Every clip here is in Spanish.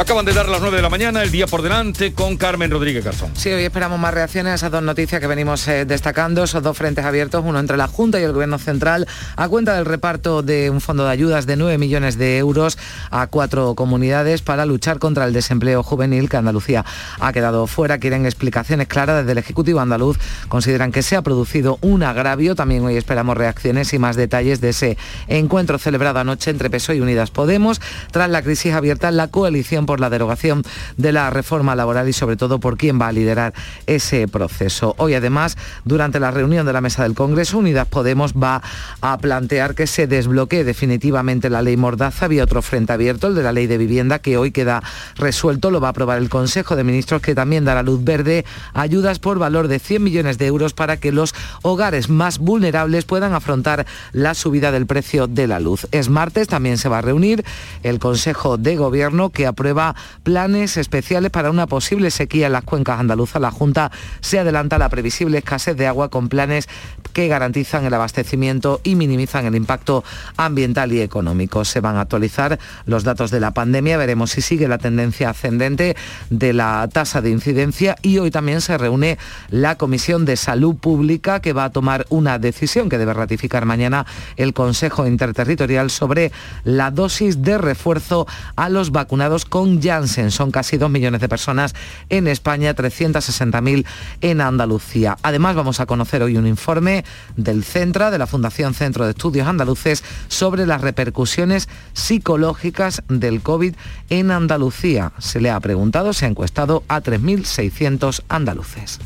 Acaban de dar las 9 de la mañana, el día por delante, con Carmen Rodríguez Garzón. Sí, hoy esperamos más reacciones a esas dos noticias que venimos eh, destacando, esos dos frentes abiertos, uno entre la Junta y el Gobierno Central, a cuenta del reparto de un fondo de ayudas de 9 millones de euros a cuatro comunidades para luchar contra el desempleo juvenil que Andalucía ha quedado fuera. Quieren explicaciones claras desde el Ejecutivo andaluz. Consideran que se ha producido un agravio. También hoy esperamos reacciones y más detalles de ese encuentro celebrado anoche entre PSOE y Unidas Podemos. Tras la crisis abierta la coalición por la derogación de la reforma laboral y sobre todo por quién va a liderar ese proceso. Hoy además, durante la reunión de la mesa del Congreso, Unidas Podemos va a plantear que se desbloquee definitivamente la ley Mordaza. Había otro frente abierto, el de la ley de vivienda, que hoy queda resuelto. Lo va a aprobar el Consejo de Ministros, que también dará luz verde ayudas por valor de 100 millones de euros para que los hogares más vulnerables puedan afrontar la subida del precio de la luz. Es martes, también se va a reunir el Consejo de Gobierno que aprueba planes especiales para una posible sequía en las cuencas andaluzas. La Junta se adelanta a la previsible escasez de agua con planes que garantizan el abastecimiento y minimizan el impacto ambiental y económico. Se van a actualizar los datos de la pandemia, veremos si sigue la tendencia ascendente de la tasa de incidencia y hoy también se reúne la Comisión de Salud Pública que va a tomar una decisión que debe ratificar mañana el Consejo Interterritorial sobre la dosis de refuerzo a los vacunados con Janssen. Son casi dos millones de personas en España, 360.000 en Andalucía. Además, vamos a conocer hoy un informe del Centra, de la Fundación Centro de Estudios Andaluces, sobre las repercusiones psicológicas del COVID en Andalucía. Se le ha preguntado, se ha encuestado a 3.600 andaluces.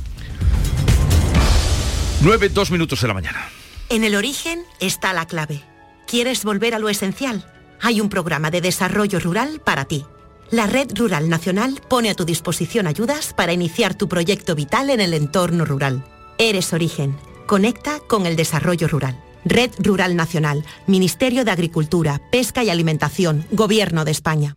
9, 2 minutos de la mañana. En el origen está la clave. ¿Quieres volver a lo esencial? Hay un programa de desarrollo rural para ti la Red Rural Nacional pone a tu disposición ayudas para iniciar tu proyecto vital en el entorno rural. Eres Origen. Conecta con el desarrollo rural. Red Rural Nacional, Ministerio de Agricultura, Pesca y Alimentación, Gobierno de España.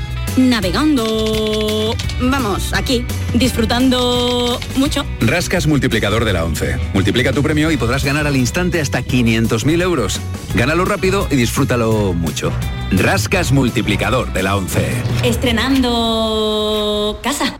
navegando. Vamos, aquí, disfrutando mucho. Rascas multiplicador de la 11. Multiplica tu premio y podrás ganar al instante hasta 500.000 euros. Gánalo rápido y disfrútalo mucho. Rascas multiplicador de la 11. Estrenando casa.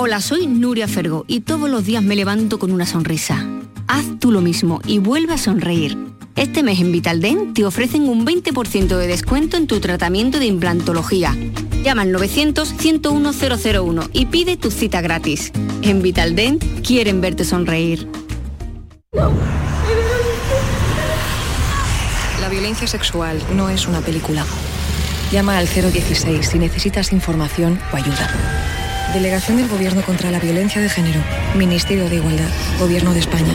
Hola, soy Nuria Fergo y todos los días me levanto con una sonrisa. Haz tú lo mismo y vuelve a sonreír. Este mes en Vitaldent te ofrecen un 20% de descuento en tu tratamiento de implantología. Llama al 900-101-001 y pide tu cita gratis. En Vitaldent quieren verte sonreír. La violencia sexual no es una película. Llama al 016 si necesitas información o ayuda. Delegación del Gobierno contra la Violencia de Género. Ministerio de Igualdad. Gobierno de España.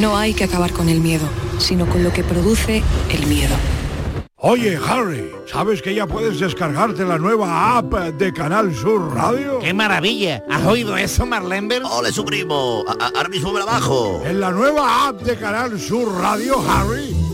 No hay que acabar con el miedo, sino con lo que produce el miedo. Oye, Harry, ¿sabes que ya puedes descargarte la nueva app de Canal Sur Radio? ¡Qué maravilla! ¿Has oído eso, Marlenber? ¡Ole, su primo! Ahora mismo me la bajo. En la nueva app de Canal Sur Radio, Harry,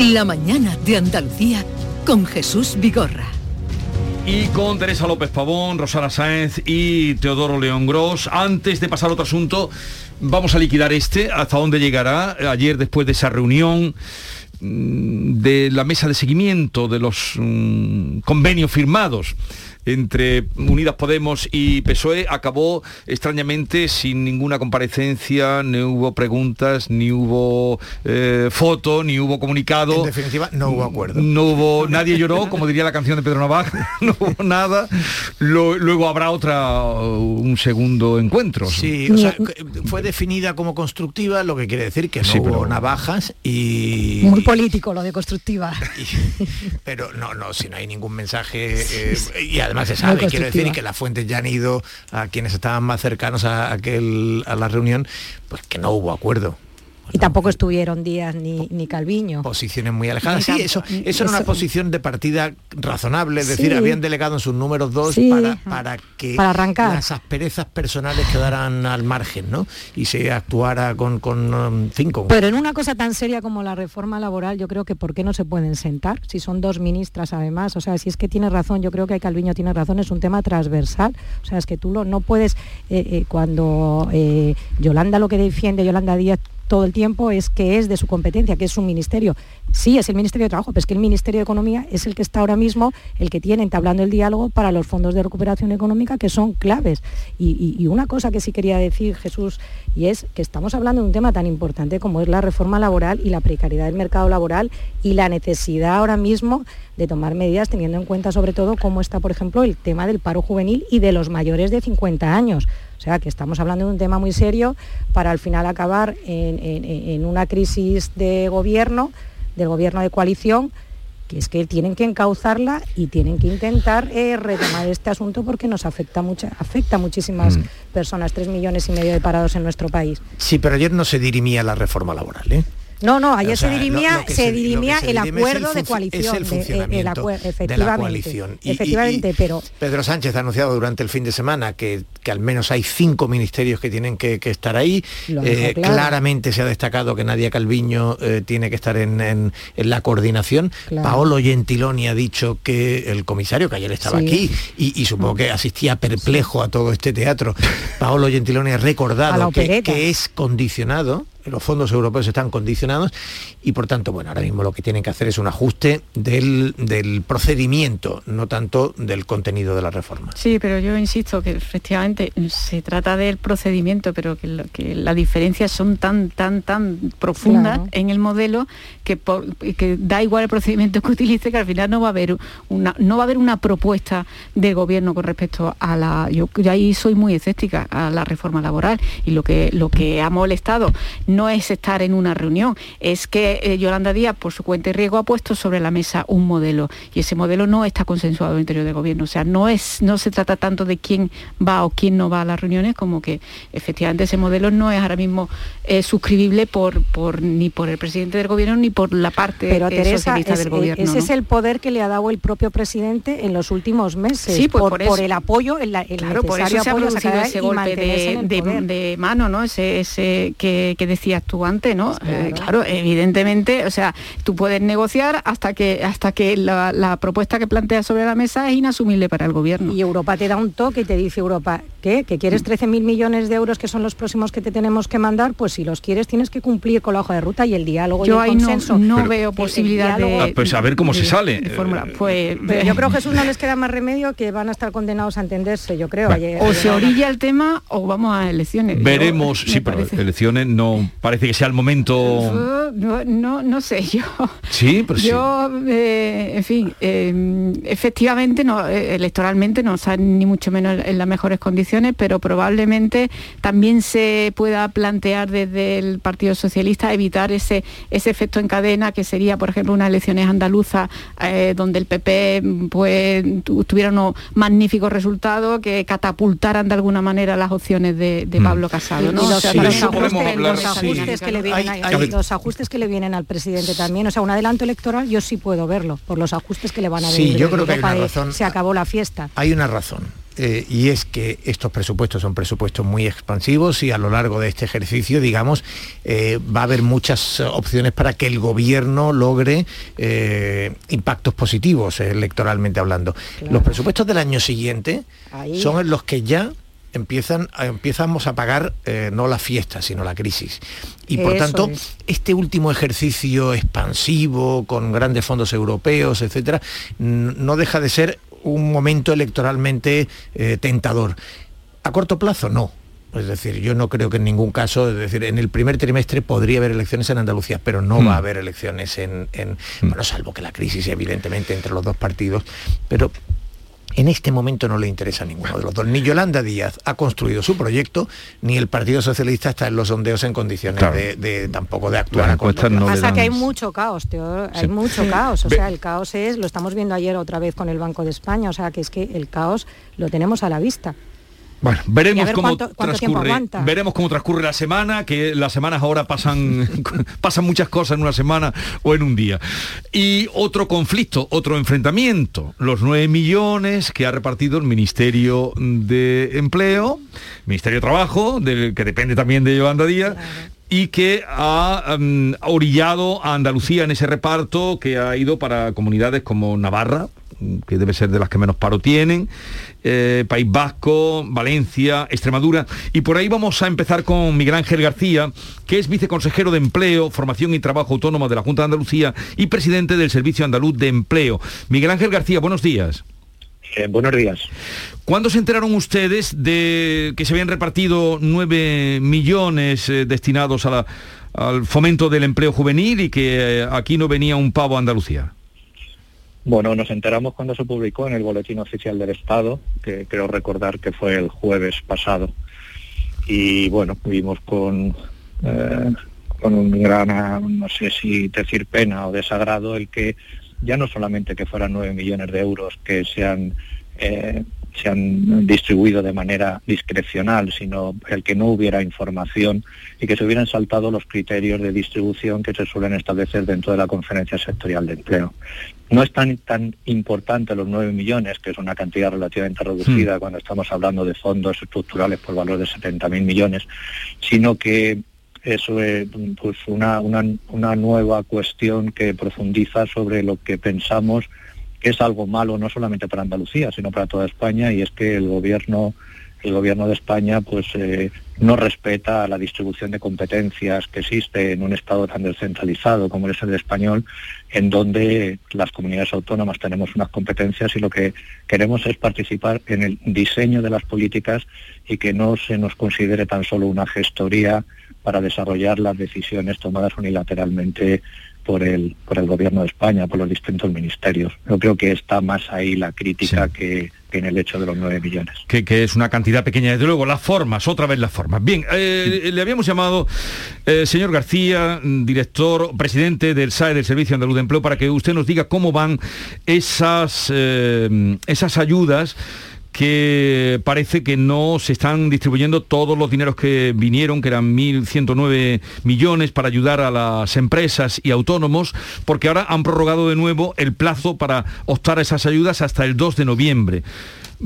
La mañana de Andalucía con Jesús Vigorra. Y con Teresa López Pavón, Rosana Sáenz y Teodoro León Gros. Antes de pasar a otro asunto, vamos a liquidar este, hasta dónde llegará. Ayer, después de esa reunión mm, de la mesa de seguimiento de los mm, convenios firmados entre Unidas Podemos y PSOE acabó extrañamente sin ninguna comparecencia, ni hubo preguntas, ni hubo eh, foto, ni hubo comunicado. En definitiva, no hubo acuerdo. No hubo, nadie lloró, como diría la canción de Pedro Navaja, no hubo nada. Lo- luego habrá otra, un segundo encuentro. Sí, o sea, fue definida como constructiva, lo que quiere decir que no Sí, hubo pero- navajas y... Muy político lo de constructiva. Pero no, no, si no hay ningún mensaje eh, y además se sabe, quiero decir que las fuentes ya han ido a quienes estaban más cercanos a aquel a la reunión, pues que no hubo acuerdo. Y tampoco estuvieron Díaz ni, ni Calviño. Posiciones muy alejadas. Sí, eso, tampoco- eso era una eso- posición de partida razonable, es decir, Sí. habían delegado en sus números dos Sí. para, para que Para arrancar. las asperezas personales quedaran al margen, ¿no? Y se actuara con, con um, cinco. Pero en una cosa tan seria como la reforma laboral, yo creo que ¿por qué no se pueden sentar? Si son dos ministras además, o sea, si es que tiene razón, yo creo que Calviño tiene razón, es un tema transversal, o sea, es que tú lo, no puedes, eh, eh, cuando eh, Yolanda lo que defiende, Yolanda Díaz todo el tiempo es que es de su competencia, que es su ministerio. Sí, es el Ministerio de Trabajo, pero es que el Ministerio de Economía es el que está ahora mismo, el que tiene entablando el diálogo para los fondos de recuperación económica que son claves. Y, y- una cosa que sí quería decir, Jesús, y es que estamos hablando de un tema tan importante como es la reforma laboral y la precariedad del mercado laboral y la necesidad ahora mismo de tomar medidas teniendo en cuenta sobre todo cómo está, por ejemplo, el tema del paro juvenil y de los mayores de 50 años. O sea, que estamos hablando de un tema muy serio para al final acabar en, en- en una crisis de gobierno, del gobierno de coalición, que es que tienen que encauzarla y tienen que intentar eh, retomar este asunto porque nos afecta mucha, afecta a muchísimas Mm. personas, tres millones y medio de parados en nuestro país. Sí, pero ayer no se dirimía la reforma laboral, ¿eh? No, no, ayer O sea, se dirimía, lo- lo que se dirimía el dirime es el acuerdo de coalición. es el de- eh, funcionamiento de la efectivamente, coalición. Y- y- efectivamente, y pero Pedro Sánchez ha anunciado durante el fin de semana que, que al menos hay cinco ministerios que tienen que, que estar ahí. Eh, claro. Claramente se ha destacado que Nadia Calviño eh, tiene que estar en, en- en la coordinación. Claro. Paolo Gentiloni ha dicho que el comisario, que ayer estaba Sí. aquí y, supongo que asistía perplejo a todo este teatro, Paolo Gentiloni ha la recordado que es condicionado los fondos europeos están condicionados y por tanto, bueno, ahora mismo lo que tienen que hacer es un ajuste del, del procedimiento, no tanto del contenido de la reforma. Sí, pero yo insisto que efectivamente se trata del procedimiento, pero que, lo- que las diferencias son tan, tan, tan profundas Claro. en el modelo que, por- que da igual el procedimiento que utilice, que al final no va a haber una, no va a haber una propuesta de gobierno con respecto a la. Yo, yo ahí soy muy escéptica a la reforma laboral y lo que lo que ha molestado no es estar en una reunión, es que eh, Yolanda Díaz por su cuenta y riesgo ha puesto sobre la mesa un modelo y ese modelo no está consensuado al interior del gobierno. O sea, no es, no se trata tanto de quién va o quién no va a las reuniones, como que efectivamente ese modelo no es ahora mismo eh, suscribible por, por ni por el presidente del gobierno ni por la parte Pero eh, Teresa, socialista es- del gobierno. ese ¿no? es el poder que le ha dado el propio presidente en los últimos meses, Sí, pues por, por eso. por el apoyo, el, el Claro, por eso se ha producido ese golpe de, en el de- poder. de mano, ¿no? Ese, ese que, que decías tú antes, ¿no? Eh, claro, evidentemente, o sea, tú puedes negociar hasta que hasta que la, la propuesta que planteas sobre la mesa es inasumible para el gobierno. Y Europa te da un toque y te dice Europa, ¿qué? ¿Que quieres 13.000 millones de euros que son los próximos que te tenemos que mandar? Pues si los quieres tienes que cumplir con la hoja de ruta y el diálogo Yo y el ahí consenso. no Pero- veo el- el posibilidad de- Ah, pues a ver cómo se sale. de fórmula. Pues Pero yo creo que Jesús no les queda más remedio que van a estar condenados a entenderse, yo creo. Ayer- o se orilla el tema o vamos a elecciones. Yo- Veremos, me sí, pero parece- elecciones no parece que sea el momento. No, no, no sé, yo, Sí, pero sí. yo eh, en fin, eh, efectivamente no, eh, electoralmente no están ni mucho menos en las mejores condiciones, pero probablemente también se pueda plantear desde el Partido Socialista evitar ese, ese efecto en cadena que sería, por ejemplo, unas elecciones andaluzas eh, donde el PP pues tu- tuviera unos magníficos resultados que catapultaran de alguna manera las opciones de, de Pablo Casado. ¿no? Los, O sea, podemos hablar, sí. Ajustes que le vienen Hay- hay- los ajustes que le vienen al presidente también. O sea, un adelanto electoral yo sí puedo verlo, por los ajustes que le van a Sí, venir. yo desde creo que hay una de, razón. Se acabó la fiesta. Hay una razón. eh, y es que estos presupuestos son presupuestos muy expansivos y a lo largo de este ejercicio, digamos, eh, va a haber muchas opciones para que el gobierno logre eh, impactos positivos eh, electoralmente hablando. Los presupuestos del año siguiente Ahí. son en los que ya empiezan a- empezamos a pagar eh, no la fiesta sino la crisis. Y por Eso tanto es. este último ejercicio expansivo con grandes fondos europeos etcétera no deja de ser un momento electoralmente eh, tentador. A corto plazo no. Es decir, yo no creo que en ningún caso, es decir, en el primer trimestre podría haber elecciones en Andalucía, pero no Hmm. va a haber elecciones en, en- bueno, salvo que la crisis evidentemente entre los dos partidos, pero en este momento no le interesa a ninguno de los dos. Ni Yolanda Díaz ha construido su proyecto, ni el Partido Socialista está en los sondeos en condiciones Claro. de, de- tampoco de actuar. Las a corto encuestas no le Pasa que hay mucho caos, Teodoro, hay Sí. mucho caos. O sea, el caos es, lo estamos viendo ayer otra vez con el Banco de España, o sea, que es que el caos lo tenemos a la vista. Bueno, veremos ver cómo cuánto- transcurre. Veremos cómo transcurre la semana, que las semanas ahora pasan pasan muchas cosas en una semana o en un día. Y otro conflicto, otro enfrentamiento, los 9 millones que ha repartido el Ministerio de Empleo, Ministerio de Trabajo, del que depende también de Yolanda Díaz. Y que ha mm, orillado a Andalucía en ese reparto que ha ido para comunidades como Navarra, que debe ser de las que menos paro tienen, eh, País Vasco, Valencia, Extremadura. Y por ahí vamos a empezar con Miguel Ángel García, que es viceconsejero de Empleo, Formación y Trabajo Autónoma de la Junta de Andalucía y presidente del Servicio Andaluz de Empleo. Miguel Ángel García, buenos días. Eh, buenos días. ¿Cuándo se enteraron ustedes de que se habían repartido 9 millones eh, destinados a la- al fomento del empleo juvenil y que eh, aquí no venía un pavo a Andalucía? Bueno, nos enteramos cuando se publicó en el Boletín Oficial del Estado, que creo recordar que fue el jueves pasado. Y bueno, vimos con, con un gran, no sé si decir pena o desagrado, el que ya no solamente que fueran nueve millones de euros que se han, eh, se han distribuido de manera discrecional, sino el que no hubiera información y que se hubieran saltado los criterios de distribución que se suelen establecer dentro de la Conferencia Sectorial de Empleo. No es tan, tan importante los 9 millones, que es una cantidad relativamente reducida cuando estamos hablando de fondos estructurales por valor de 70.000 millones, sino que eso es pues una, una, una nueva cuestión que profundiza sobre lo que pensamos que es algo malo no solamente para Andalucía, sino para toda España, y es que el gobierno el gobierno de España pues eh, no respeta la distribución de competencias que existe en un estado tan descentralizado como es el español, en donde las comunidades autónomas tenemos unas competencias y lo que queremos es participar en el diseño de las políticas y que no se nos considere tan solo una gestoría para desarrollar las decisiones tomadas unilateralmente por el, por el gobierno de España, por los distintos ministerios. Yo creo que está más ahí la crítica que, que en el hecho de los 9 millones. que, que es una cantidad pequeña. Desde luego, las formas, otra vez las formas. Bien, eh, le habíamos llamado, eh, señor García, director, presidente del SAE, del Servicio Andaluz de Empleo, para que usted nos diga cómo van esas, eh, esas ayudas que parece que no se están distribuyendo todos los dineros que vinieron, que eran 1.109 millones para ayudar a las empresas y autónomos, porque ahora han prorrogado de nuevo el plazo para optar a esas ayudas hasta el 2 de noviembre.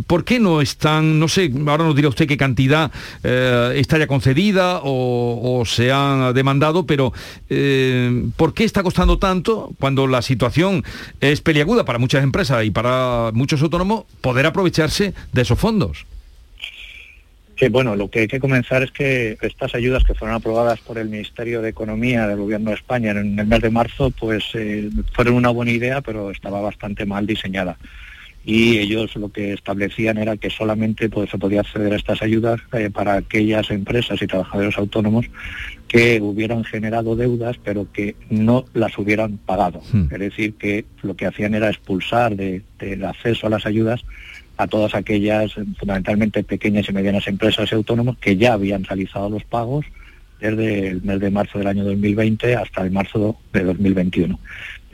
¿Por qué no están, no sé, ahora nos dirá usted qué cantidad eh, está ya concedida o, se han demandado, pero eh, ¿por qué está costando tanto cuando la situación es peliaguda para muchas empresas y para muchos autónomos poder aprovecharse de esos fondos? Que bueno, lo que hay que comenzar es que estas ayudas que fueron aprobadas por el Ministerio de Economía del Gobierno de España en el mes de marzo, pues eh, fueron una buena idea, pero estaba bastante mal diseñada. Y ellos lo que establecían era que solamente pues, se podía acceder a estas ayudas eh, para aquellas empresas y trabajadores autónomos que hubieran generado deudas, pero que no las hubieran pagado. Es decir, que lo que hacían era expulsar de- del acceso a las ayudas a todas aquellas, fundamentalmente pequeñas y medianas empresas y autónomos que ya habían realizado los pagos desde el mes de marzo del año 2020 hasta el marzo de 2021.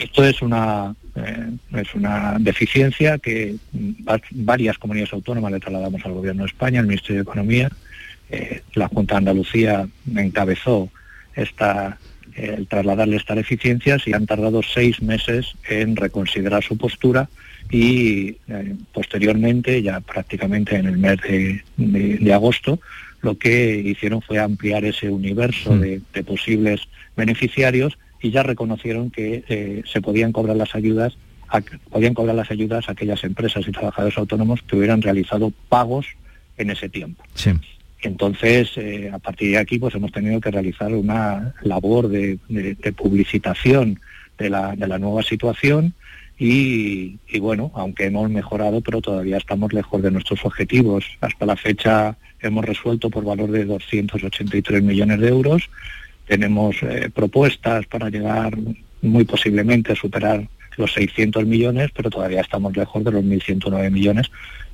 Esto es una, eh, es una deficiencia que mm, va- varias comunidades autónomas le trasladamos al Gobierno de España, al Ministerio de Economía. Eh, la Junta de Andalucía encabezó esta, eh, el trasladarle estas deficiencias y han tardado seis meses en reconsiderar su postura y eh, posteriormente, ya prácticamente en el mes de, de- de agosto, lo que hicieron fue ampliar ese universo de, de posibles beneficiarios y ya reconocieron que eh, se podían cobrar las ayudas a- podían cobrar las ayudas a aquellas empresas y trabajadores autónomos que hubieran realizado pagos en ese tiempo. Sí. Entonces, eh, a partir de aquí, pues hemos tenido que realizar una labor de, de- de publicitación de la, de la nueva situación y, y bueno, aunque hemos mejorado, pero todavía estamos lejos de nuestros objetivos. Hasta la fecha hemos resuelto por valor de 283 millones de euros. Tenemos eh, propuestas para llegar muy posiblemente a superar los 600 millones, pero todavía estamos lejos de los 1.109 millones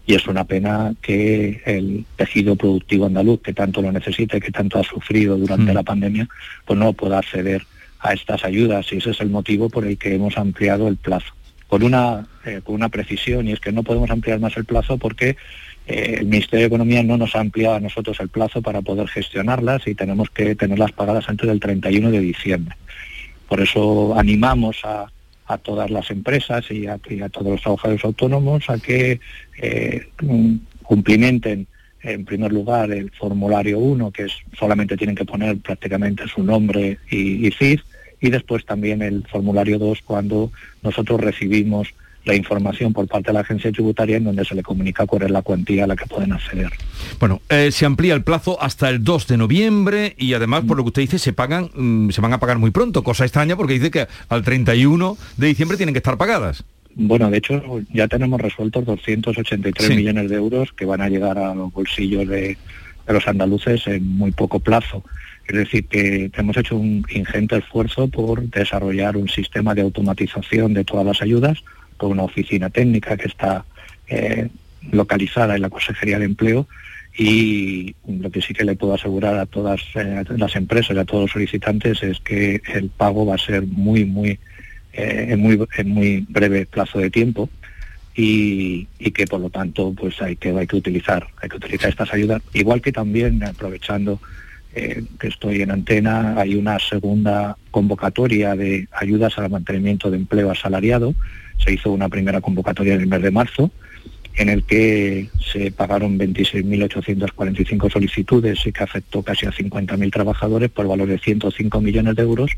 y es una pena que el tejido productivo andaluz, que tanto lo necesita y que tanto ha sufrido durante Mm. la pandemia, pues no pueda acceder a estas ayudas y ese es el motivo por el que hemos ampliado el plazo. Con una, eh, con una precisión y es que no podemos ampliar más el plazo porque eh, el Ministerio de Economía no nos ha ampliado a nosotros el plazo para poder gestionarlas y tenemos que tenerlas pagadas antes del 31 de diciembre. Por eso animamos a, todas las empresas y a, todos los trabajadores autónomos a que eh, cumplimenten en primer lugar el formulario 1, que es solamente tienen que poner prácticamente su nombre y, y CIF, y después también el formulario 2 cuando nosotros recibimos la información por parte de la agencia tributaria en donde se le comunica cuál es la cuantía a la que pueden acceder. Bueno, eh, se amplía el plazo hasta el 2 de noviembre y además, por lo que usted dice, se pagan, mm, se van a pagar muy pronto, cosa extraña porque dice que al 31 de diciembre tienen que estar pagadas. Bueno, de hecho ya tenemos resueltos 283 Sí. millones de euros que van a llegar a los bolsillos de, de los andaluces en muy poco plazo. Es decir, que hemos hecho un ingente esfuerzo por desarrollar un sistema de automatización de todas las ayudas con una oficina técnica que está eh, localizada en la Consejería de Empleo y lo que sí que le puedo asegurar a todas eh, las empresas y a todos los solicitantes es que el pago va a ser muy, muy, eh, en, muy muy breve plazo de tiempo y, y que por lo tanto pues hay que, hay que utilizar, hay que utilizar estas ayudas, igual que también aprovechando que estoy en antena, hay una segunda convocatoria de ayudas al mantenimiento de empleo asalariado. Se hizo una primera convocatoria en el mes de marzo, en el que se pagaron 26.845 solicitudes y que afectó casi a 50.000 trabajadores por valor de 105 millones de euros.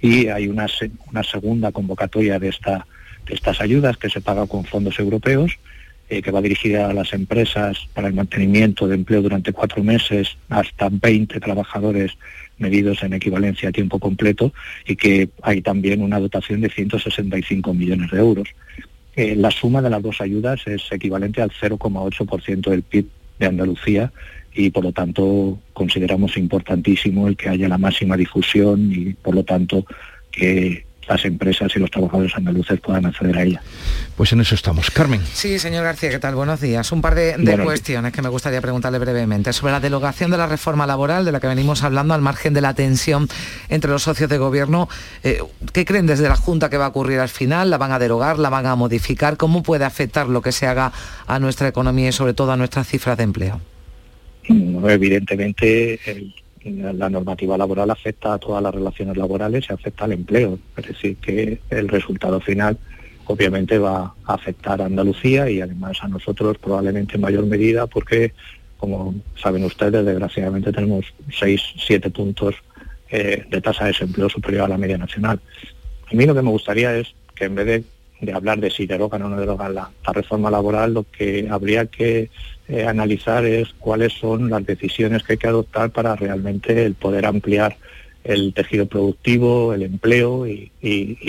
Y hay una, se- una segunda convocatoria de, de estas ayudas que se paga con fondos europeos eh, que va dirigida a las empresas para el mantenimiento de empleo durante cuatro meses, hasta 20 trabajadores medidos en equivalencia a tiempo completo y que hay también una dotación de 165 millones de euros. Eh, la suma de las dos ayudas es equivalente al 0,8% del PIB de Andalucía y por lo tanto consideramos importantísimo el que haya la máxima difusión y por lo tanto que las empresas y los trabajadores andaluces puedan acceder a ella. Pues en eso estamos. Carmen. Sí, señor García, ¿qué tal? Buenos días. Un par de, cuestiones que me gustaría preguntarle brevemente. Sobre la derogación de la reforma laboral, de la que venimos hablando, al margen de la tensión entre los socios de gobierno, eh, ¿qué creen desde la Junta que va a ocurrir al final? ¿La van a derogar? ¿La van a modificar? ¿Cómo puede afectar lo que se haga a nuestra economía y sobre todo a nuestras cifras de empleo? Mm, Evidentemente, el- la normativa laboral afecta a todas las relaciones laborales y afecta al empleo. Es decir, que el resultado final obviamente va a afectar a Andalucía y además a nosotros probablemente en mayor medida porque, como saben ustedes, desgraciadamente tenemos 6, 7 puntos eh, de tasa de desempleo superior a la media nacional. A mí lo que me gustaría es que en vez de, de hablar de si derogan o no derogan la, reforma laboral, lo que habría que eh, analizar es cuáles son las decisiones que hay que adoptar para realmente el poder ampliar el tejido productivo, el empleo y,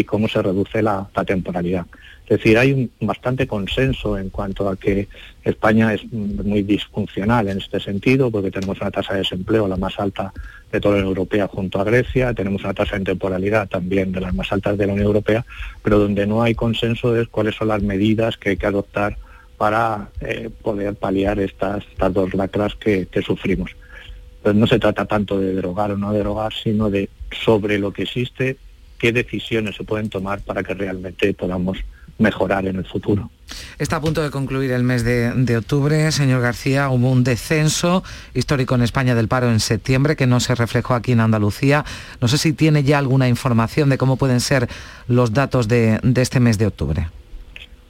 cómo se reduce la temporalidad. Es decir, hay un bastante consenso en cuanto a que España es muy disfuncional en este sentido, porque tenemos una tasa de desempleo la más alta de toda la Unión Europea junto a Grecia, tenemos una tasa de temporalidad también de las más altas de la Unión Europea, pero donde no hay consenso es cuáles son las medidas que hay que adoptar para eh, poder paliar estas, estas dos lacras que, que sufrimos. Pues no se trata tanto de derogar o no derogar, sino de sobre lo que existe, qué decisiones se pueden tomar para que realmente podamos mejorar en el futuro. Está a punto de concluir el mes de, de octubre. Señor García, hubo un descenso histórico en España del paro en septiembre que no se reflejó aquí en Andalucía. No sé si tiene ya alguna información de cómo pueden ser los datos de, de este mes de octubre.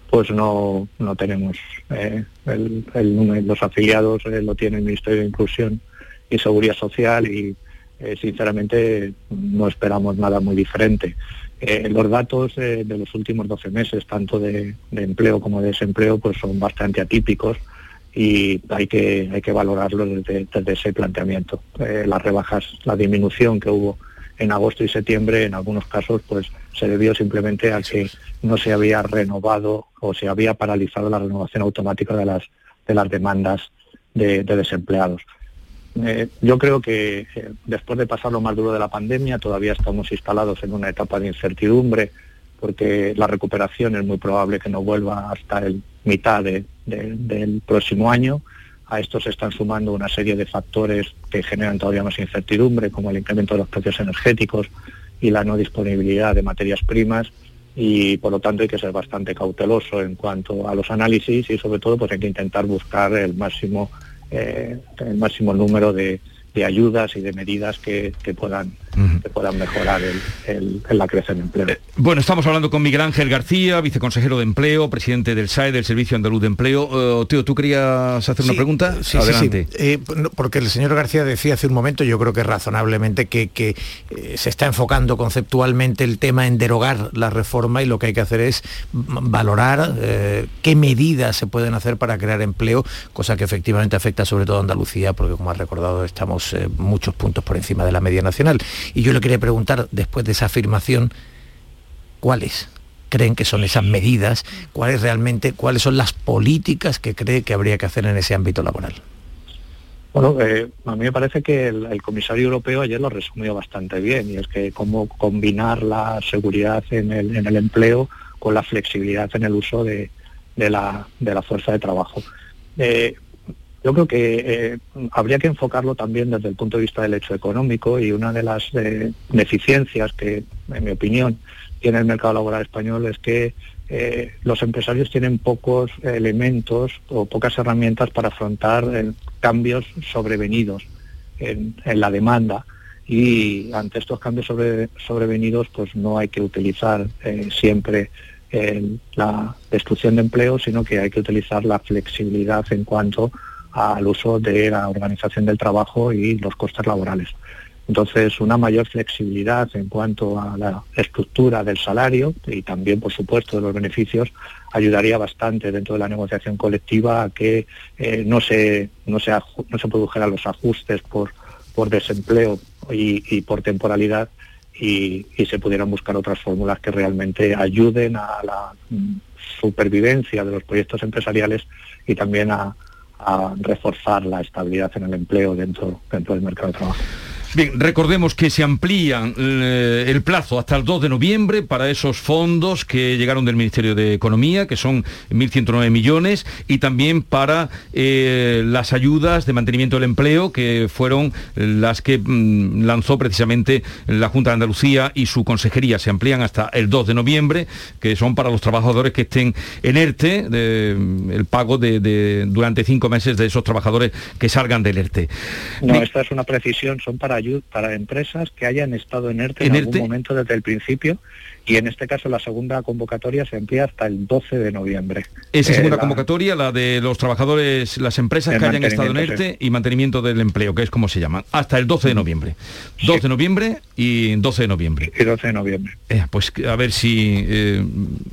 Pues no, no tenemos eh, el, el los afiliados eh, lo tiene el Ministerio de Inclusión y Seguridad Social y eh, sinceramente no esperamos nada muy diferente. Eh, los datos eh, de los últimos 12 meses, tanto de, empleo como de desempleo, pues son bastante atípicos y hay que, hay que valorarlo desde, ese planteamiento. Eh, las rebajas, la disminución que hubo en agosto y septiembre, en algunos casos, pues se debió simplemente a que no se había renovado o se había paralizado la renovación automática de las, de las demandas de, de desempleados. Eh, yo creo que eh, después de pasar lo más duro de la pandemia, todavía estamos instalados en una etapa de incertidumbre, porque la recuperación es muy probable que no vuelva hasta el mitad de- de- del próximo año. A esto se están sumando una serie de factores que generan todavía más incertidumbre, como el incremento de los precios energéticos y la no disponibilidad de materias primas y por lo tanto hay que ser bastante cauteloso en cuanto a los análisis y sobre todo pues hay que intentar buscar el máximo eh, el máximo número de, de ayudas y de medidas que, que puedan que puedan mejorar el, el- el- la creación de empleo. Bueno, estamos hablando con Miguel Ángel García, viceconsejero de Empleo, presidente del SAE, del Servicio Andaluz de Empleo. Eh, Teo, ¿tú querías hacer una pregunta? Sí, sí, Adelante. sí. Eh, porque el señor García decía hace un momento, yo creo que razonablemente, que, que, eh, se está enfocando conceptualmente el tema en derogar la reforma y lo que hay que hacer es valorar eh, qué medidas se pueden hacer para crear empleo, cosa que efectivamente afecta sobre todo a Andalucía, porque como ha recordado estamos eh, muchos puntos por encima de la media nacional. Y yo le quería preguntar, después de esa afirmación, ¿cuáles? creen que son esas medidas, cuáles realmente, cuáles son las políticas que cree que habría que hacer en ese ámbito laboral. Bueno, eh, a mí me parece que el, comisario europeo ayer lo resumió bastante bien y es que cómo combinar la seguridad en el, en el empleo con la flexibilidad en el uso de, de la, de la fuerza de trabajo. Eh, yo creo que eh, habría que enfocarlo también desde el punto de vista del hecho económico y una de las eh, deficiencias que, en mi opinión, tiene el mercado laboral español es que eh, los empresarios tienen pocos elementos o pocas herramientas para afrontar eh, cambios sobrevenidos en, en, la demanda. Y ante estos cambios sobre, sobrevenidos pues no hay que utilizar siempre la destrucción de empleo, sino que hay que utilizar la flexibilidad en cuanto al uso de la organización del trabajo y los costes laborales. Entonces, una mayor flexibilidad en cuanto a la estructura del salario y también, por supuesto, de los beneficios, ayudaría bastante dentro de la negociación colectiva a que eh, no, se, no, se, no se produjeran los ajustes por, por desempleo y, por temporalidad y, y, se pudieran buscar otras fórmulas que realmente ayuden a la supervivencia de los proyectos empresariales y también a, a reforzar la estabilidad en el empleo dentro, dentro del mercado de trabajo. Bien, recordemos que se amplía eh, el plazo hasta el 2 de noviembre para esos fondos que llegaron del Ministerio de Economía, que son 1.109 millones, y también para eh, las ayudas de mantenimiento del empleo, que fueron las que mm, lanzó precisamente la Junta de Andalucía y su consejería. Se amplían hasta el 2 de noviembre, que son para los trabajadores que estén en ERTE, de, el pago de, de, durante cinco meses de esos trabajadores que salgan del ERTE. No, esta es una precisión, son para para, ayu- para empresas que hayan estado en ERTE ¿En en, algún ERTE? momento desde el principio y en este caso la segunda convocatoria se amplía hasta el 12 de noviembre. Esa Eh, segunda la- convocatoria, la de los trabajadores, las empresas que hayan estado en ERTE y mantenimiento del empleo, que es como se llama, hasta el 12 de noviembre. 2 de noviembre y 12 de noviembre. Y 12 de noviembre. Eh, pues a ver si eh,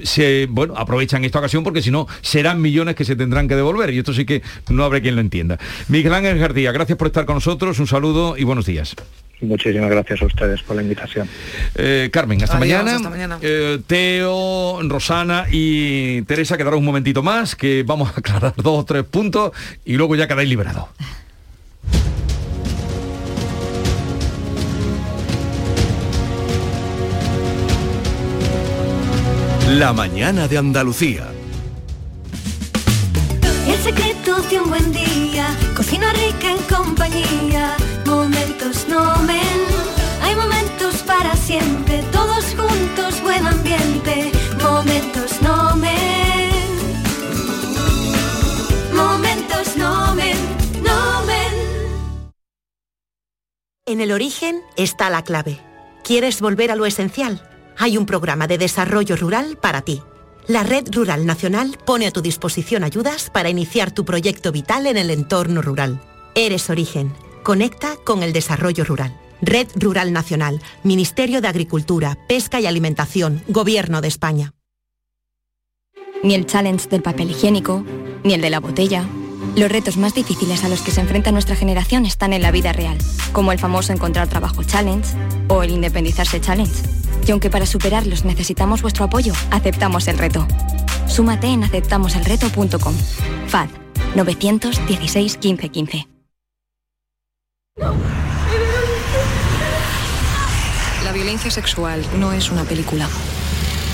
se bueno aprovechan esta ocasión porque si no serán millones que se tendrán que devolver y esto sí que no habrá quien lo entienda. Miguel Ángel García, gracias por estar con nosotros, un saludo y buenos días. Muchísimas gracias a ustedes por la invitación. Eh, Carmen, hasta Adiós, mañana. hasta mañana. Eh, Teo, Rosana y Teresa quedaron un momentito más, que vamos a aclarar dos o tres puntos y luego ya quedáis liberados. La mañana de Andalucía. El secreto de un buen día, cocina rica en compañía, momentos nomen, hay En el origen está la clave. ¿Quieres volver a lo esencial? Hay un programa de desarrollo rural para ti. La Red Rural Nacional pone a tu disposición ayudas para iniciar tu proyecto vital en el entorno rural. Eres origen. Conecta con el desarrollo rural. Red Rural Nacional, Ministerio de Agricultura, Pesca y Alimentación, Gobierno de España. Ni el challenge del papel higiénico, ni el de la botella. Los retos más difíciles a los que se enfrenta nuestra generación están en la vida real, como el famoso encontrar trabajo challenge o el independizarse challenge. Y aunque para superarlos necesitamos vuestro apoyo, aceptamos el reto. Súmate en aceptamoselreto.com. FAD 916 15 15. La violencia sexual no es una película.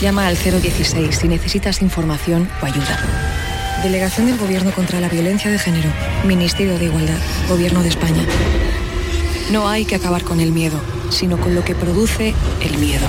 Llama al 016 si necesitas información o ayuda. Delegación del Gobierno contra la Violencia de Género. Ministerio de Igualdad. Gobierno de España. No hay que acabar con el miedo, sino con lo que produce el miedo.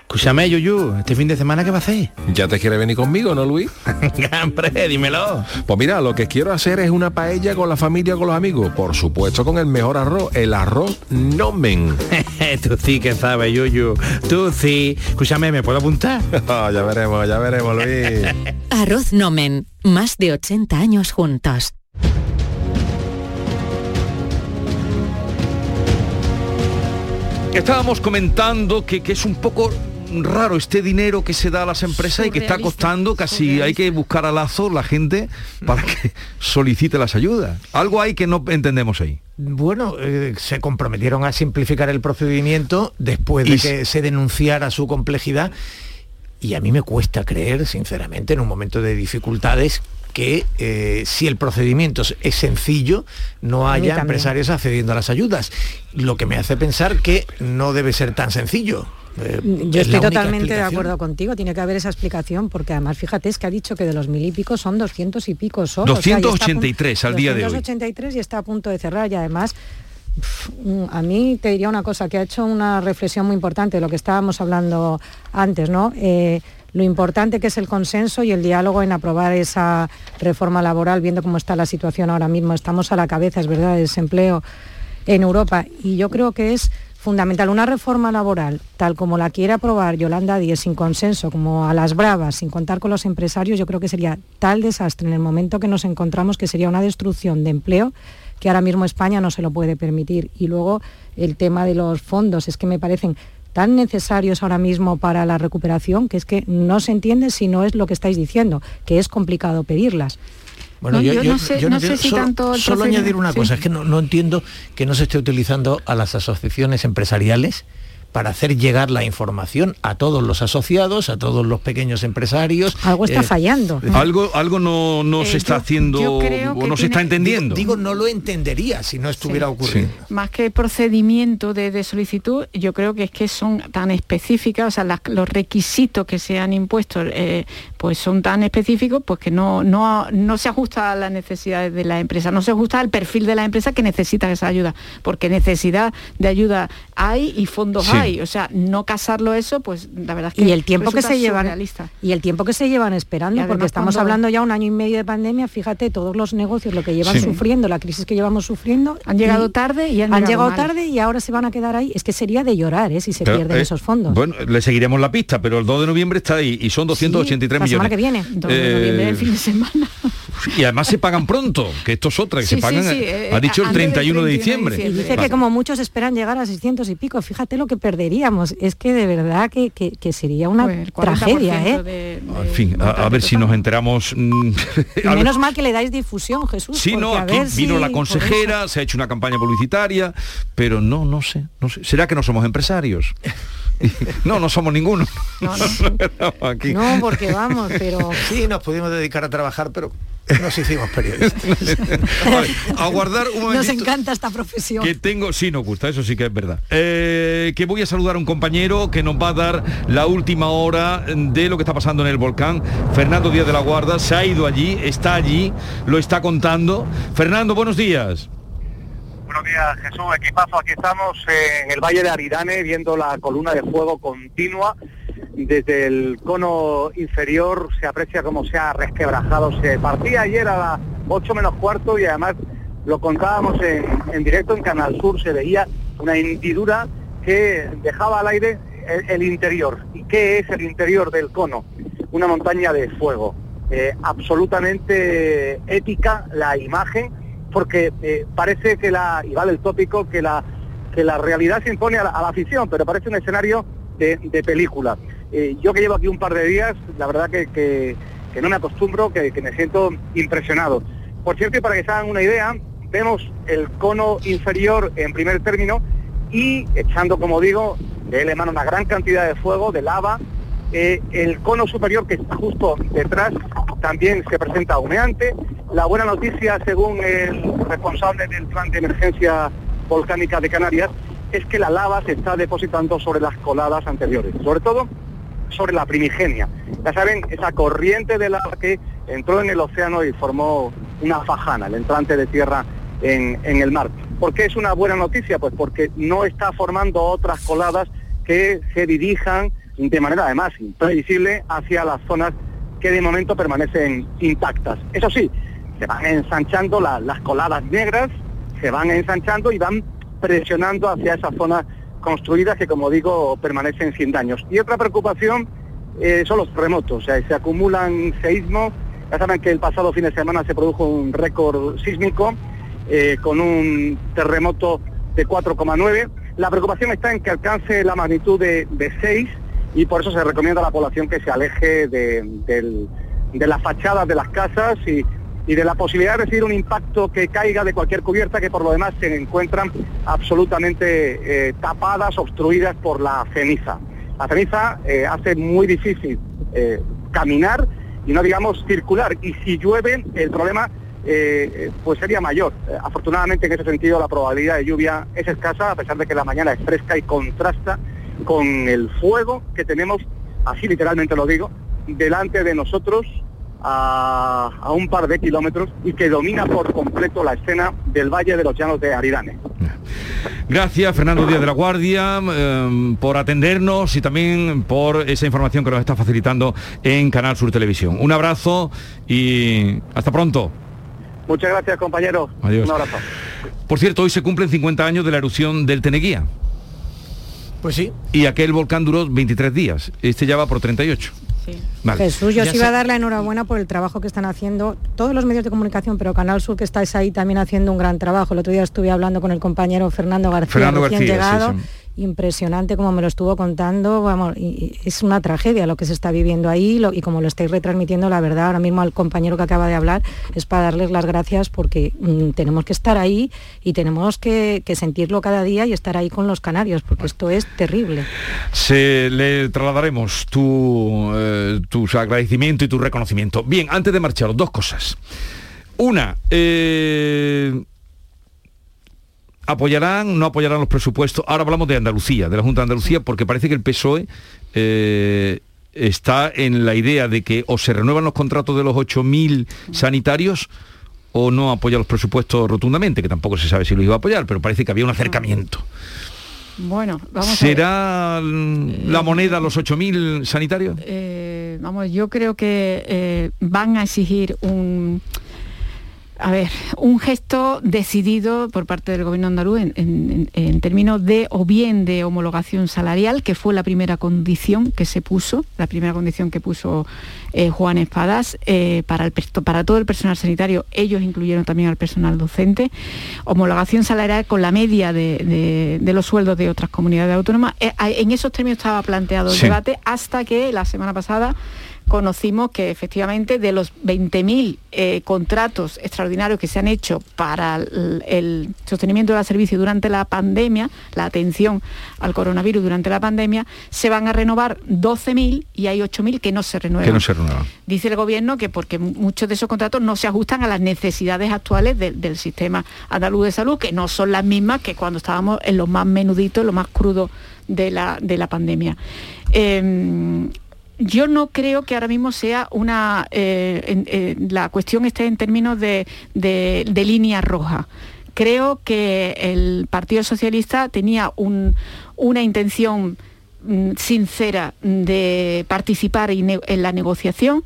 Escúchame, Yuyu, este fin de semana qué va a hacer? ¿Ya te quieres venir conmigo, no, Luis? Hombre, dímelo. Pues mira, lo que quiero hacer es una paella con la familia, con los amigos. Por supuesto, con el mejor arroz, el arroz nomen. Tú sí que sabes, Yuyu. Tú sí. Escúchame, ¿me puedo apuntar? Ya veremos, ya veremos, Luis. Arroz Nomen, más de 80 años juntos. Estábamos comentando que, que es un poco raro este dinero que se da a las empresas y que está costando casi hay que buscar a lazo la gente para que solicite las ayudas. Algo hay que no entendemos ahí. Bueno, eh, se comprometieron a simplificar el procedimiento después de Y- que se denunciara su complejidad y a mí me cuesta creer, sinceramente, en un momento de dificultades que eh, si el procedimiento es- sencillo, no haya empresarios accediendo a las ayudas. Lo que me hace pensar que no debe ser tan sencillo. Eh, Yo es estoy totalmente de acuerdo contigo, tiene que haber esa explicación, porque además fíjate, es que ha dicho que de los mil y pico son 200 y pico solo. o sea, punto- 283 al día de hoy. 283 y está a punto de cerrar y además mm, a mí te diría una cosa, que ha hecho una reflexión muy importante de lo que estábamos hablando antes, ¿no? Eh, lo importante que es el consenso y el diálogo en aprobar esa reforma laboral, viendo cómo está la situación ahora mismo. Estamos a la cabeza, es verdad, de desempleo en Europa. Y yo creo que es fundamental una reforma laboral, tal como la quiere aprobar Yolanda Díez, sin consenso, como a las bravas, sin contar con los empresarios, yo creo que sería tal desastre en el momento que nos encontramos que sería una destrucción de empleo que ahora mismo España no se lo puede permitir. Y luego el tema de los fondos, es que me parecen tan necesarios ahora mismo para la recuperación que es que no se entiende si no es lo que estáis diciendo, que es complicado pedirlas. Bueno, No, yo, yo yo- no sé- yo no entiendo- sé si solo, tanto el solo añadir una sí. cosa, es que no, no entiendo que no se esté utilizando a las asociaciones empresariales para hacer llegar la información a todos los asociados, a todos los pequeños empresarios. Algo está Eh, fallando. Algo, algo no, no Eh, se está yo- haciendo yo creo o no se está entendiendo. Digo, no lo entendería si no estuviera ocurriendo. más que procedimiento de, de solicitud, yo creo que es que son tan específicas, o sea, las- los requisitos que se han impuesto, eh, pues son tan específicos, pues que no, no, no se ajusta a las necesidades de la empresa, no se ajusta al perfil de la empresa que necesita esa ayuda, porque necesidad de ayuda hay y fondos Sí. hay. O sea, no casarlo eso, pues la verdad es que y el tiempo que se llevan surrealista. y el tiempo que se llevan esperando porque estamos hablando ya un año y medio de pandemia fíjate todos los negocios lo que llevan Sí. sufriendo la crisis que llevamos sufriendo Han llegado tarde y han llegado llegado mal. tarde y ahora se van a quedar ahí es que sería de llorar ¿eh? si se Pero, pierden eh, esos fondos Bueno, le seguiremos la pista, pero el 2 de noviembre está ahí y son 283 la semana que viene 2 de noviembre, Eh, el fin de semana. y además se pagan pronto, que esto es otra, que Sí, se pagan, sí, eh, eh, ha dicho el antes del 31 de 31 de diciembre. y dice Vale. que como muchos esperan llegar a 600 y pico fíjate lo que perderíamos es que de verdad que, que- que sería una Pues el 40% tragedia ¿eh? de- En fin, a, a ver si nos enteramos. mm, y menos mal que le dais difusión Jesús Sí, no, a aquí ver vino si- la consejera, se ha hecho una campaña publicitaria, pero no, no sé, no sé. ¿Será que no somos empresarios? no, no somos ninguno. Estamos aquí. eso. no porque vamos pero Sí, nos pudimos dedicar a trabajar, pero nos hicimos periodistas. Vale, a guardar un nos momentito. encanta esta profesión Que tengo, sí nos gusta, eso sí que es verdad. Eh, que voy a saludar a un compañero que nos va a dar la última hora de lo que está pasando en el volcán. Fernando Díaz de la Guarda se ha ido allí, está allí, lo está contando. Fernando, buenos días. Buenos días, Jesús, equipazo. Aquí estamos en el Valle de Aridane viendo la columna de fuego continua. Desde el cono inferior se aprecia cómo se ha resquebrajado. Se partía ayer a las 8 menos cuarto y además lo contábamos en, en directo en Canal Sur. Se veía una hendidura que dejaba al aire el, interior. ¿Y qué es el interior del cono? Una montaña de fuego. Eh, absolutamente épica la imagen porque eh, parece que la, y vale el tópico, que la, que la realidad se impone a la, a la ficción, pero parece un escenario de, de película. Eh, yo que llevo aquí un par de días, la verdad que, que- no me acostumbro, que, que me siento impresionado. Por cierto, y para que se hagan una idea, vemos el cono inferior en primer término y echando, como digo, de él emana una gran cantidad de fuego, de lava. Eh, el cono superior que está justo detrás también se presenta humeante. La buena noticia, según el responsable del plan de emergencia volcánica de Canarias, es que la lava se está depositando sobre las coladas anteriores, sobre todo sobre la primigenia. Ya saben, esa corriente de lava que entró en el océano y formó una fajana, el entrante de tierra en, en el mar. ¿Por qué es una buena noticia? Pues porque no está formando otras coladas que se dirijan de manera además imprevisible hacia las zonas que de momento permanecen intactas. Eso sí, se van ensanchando la- las coladas negras, se van ensanchando y van presionando hacia esas zonas construidas que, como digo, permanecen sin daños. Y otra preocupación eh, son los terremotos, o sea, se acumulan seísmos. Ya saben que el pasado fin de semana se produjo un récord sísmico eh, con un terremoto de 4,9. La preocupación está en que alcance la magnitud de 6 y por eso se recomienda a la población que se aleje de, de las fachadas de las casas y, y de la posibilidad de recibir un impacto que caiga de cualquier cubierta que por lo demás se encuentran absolutamente eh, tapadas, obstruidas por la ceniza. La ceniza eh, hace muy difícil eh, caminar y no digamos circular. Y si llueve, el problema pues sería mayor. Afortunadamente en ese sentido la probabilidad de lluvia es escasa, a pesar de que la mañana es fresca y contrasta con el fuego que tenemos, así literalmente lo digo, delante de nosotros a, a un par de kilómetros y que domina por completo la escena del Valle de los Llanos de Aridane. Gracias, Fernando Díaz de la Guardia, eh, por atendernos y también por esa información que nos está facilitando en Canal Sur Televisión. Un abrazo y hasta pronto. Muchas gracias compañeros. Adiós. Un abrazo. Por cierto, hoy se cumplen 50 años de la erupción del Teneguía. Pues sí. Y aquel volcán duró 23 días. Este ya va por 38. Vale. Jesús, yo Ya os iba sé- a dar la enhorabuena por el trabajo que están haciendo todos los medios de comunicación, pero Canal Sur que estáis ahí también haciendo un gran trabajo. El otro día estuve hablando con el compañero Fernando García, Fernando recién García, sí, llegado. sí. Impresionante como me lo estuvo contando, vamos, es una tragedia lo que se está viviendo ahí lo- y como lo estáis retransmitiendo, la verdad, ahora mismo al compañero que acaba de hablar, es para darles las gracias porque mm, tenemos que estar ahí y tenemos que, sentirlo cada día y estar ahí con los canarios, porque esto es terrible. Se le trasladaremos tu, eh, tus agradecimiento y tu reconocimiento. Bien, antes de marchar, dos cosas. Una, eh, ¿apoyarán, no apoyarán los presupuestos? Ahora hablamos de Andalucía, de la Junta de Andalucía, porque parece que el PSOE eh, está en la idea de que o se renuevan los contratos de los 8.000 sanitarios o no apoya los presupuestos rotundamente, que tampoco se sabe si lo iba a apoyar, pero parece que había un acercamiento. Bueno, vamos a ver. ¿Será mm, la moneda los 8.000 sanitarios? Eh, vamos, yo creo que eh, van a exigir un a ver, un gesto decidido por parte del gobierno andaluz en, en- en términos de o bien de homologación salarial, que fue la primera condición que se puso, la primera condición que puso eh, Juan Espadas eh, para, el, pers- para todo el personal sanitario, ellos incluyeron también al personal docente, homologación salarial con la media de, de- de los sueldos de otras comunidades autónomas. Eh, en esos términos estaba planteado el Sí. debate hasta que la semana pasada conocimos que efectivamente de los 20.000 eh, contratos extraordinarios que se han hecho para el, el sostenimiento del servicio durante la pandemia, la atención al coronavirus durante la pandemia, se van a renovar 12.000 y hay 8.000 que no se renuevan. Que no se renueva. Dice el gobierno que porque mu- muchos de esos contratos no se ajustan a las necesidades actuales de- del sistema andaluz de salud, que no son las mismas que cuando estábamos en lo más menudito, en lo más crudo de la, de la pandemia. Em, yo no creo que ahora mismo sea una eh, eh, la cuestión esté en términos de, de- de línea roja. Creo que el Partido Socialista tenía un- una intención mm, sincera de participar en la negociación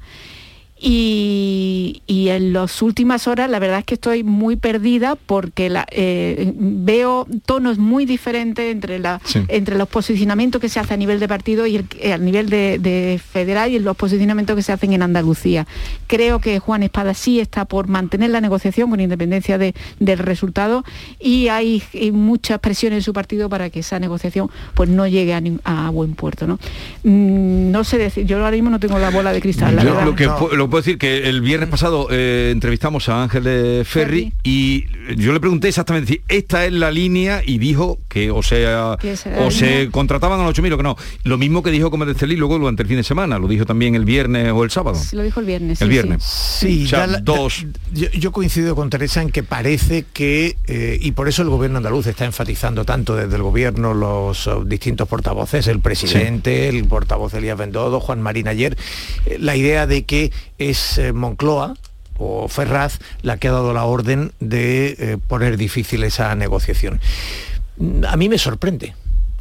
y, y en las últimas horas la verdad es que estoy muy perdida porque la- eh, veo tonos muy diferentes entre, la, Sí. entre los posicionamientos que se hacen a nivel de partido y el, eh, a nivel de, de federal y los posicionamientos que se hacen en Andalucía. Creo que Juan Espada sí está por mantener la negociación con independencia de- del resultado y hay, hay muchas presiones en su partido para que esa negociación pues no llegue a, buen puerto. ¿no? Mm, no sé decir, yo ahora mismo no tengo la bola de cristal. la Yo verdad. lo que, pu- lo que puedo decir que el viernes pasado eh, entrevistamos a Ángel de Ferri y yo le pregunté exactamente si esta es la línea y dijo que o sea o se contrataban a los 8.000 o que no. Lo mismo que dijo Comer de Celí luego durante el fin de semana, lo dijo también el viernes o el sábado. Sí, lo dijo el viernes. El sí, viernes. sí. Sí, O sea, la- dos. da- yo, yo coincido con Teresa en que parece que, eh, y por eso el gobierno andaluz está enfatizando tanto desde el gobierno los oh, distintos portavoces, el presidente, el portavoz Elías Bendodo, Juan Marín ayer, eh, la idea de que es eh, Moncloa o Ferraz la que ha dado la orden de eh, poner difícil esa negociación. A mí me sorprende.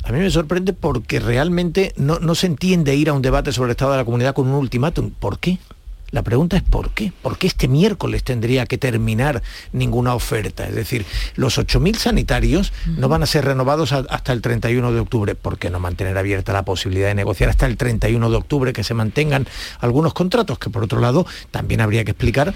A mí me sorprende porque realmente no, no se entiende ir a un debate sobre el estado de la comunidad con un ultimátum. ¿Por qué? La pregunta es ¿por qué? ¿Por qué este miércoles tendría que terminar ninguna oferta? Es decir, los 8.000 sanitarios no van a ser renovados a- hasta el 31 de octubre. ¿Por qué no mantener abierta la posibilidad de negociar hasta el 31 de octubre que se mantengan algunos contratos? Que por otro lado también habría que explicar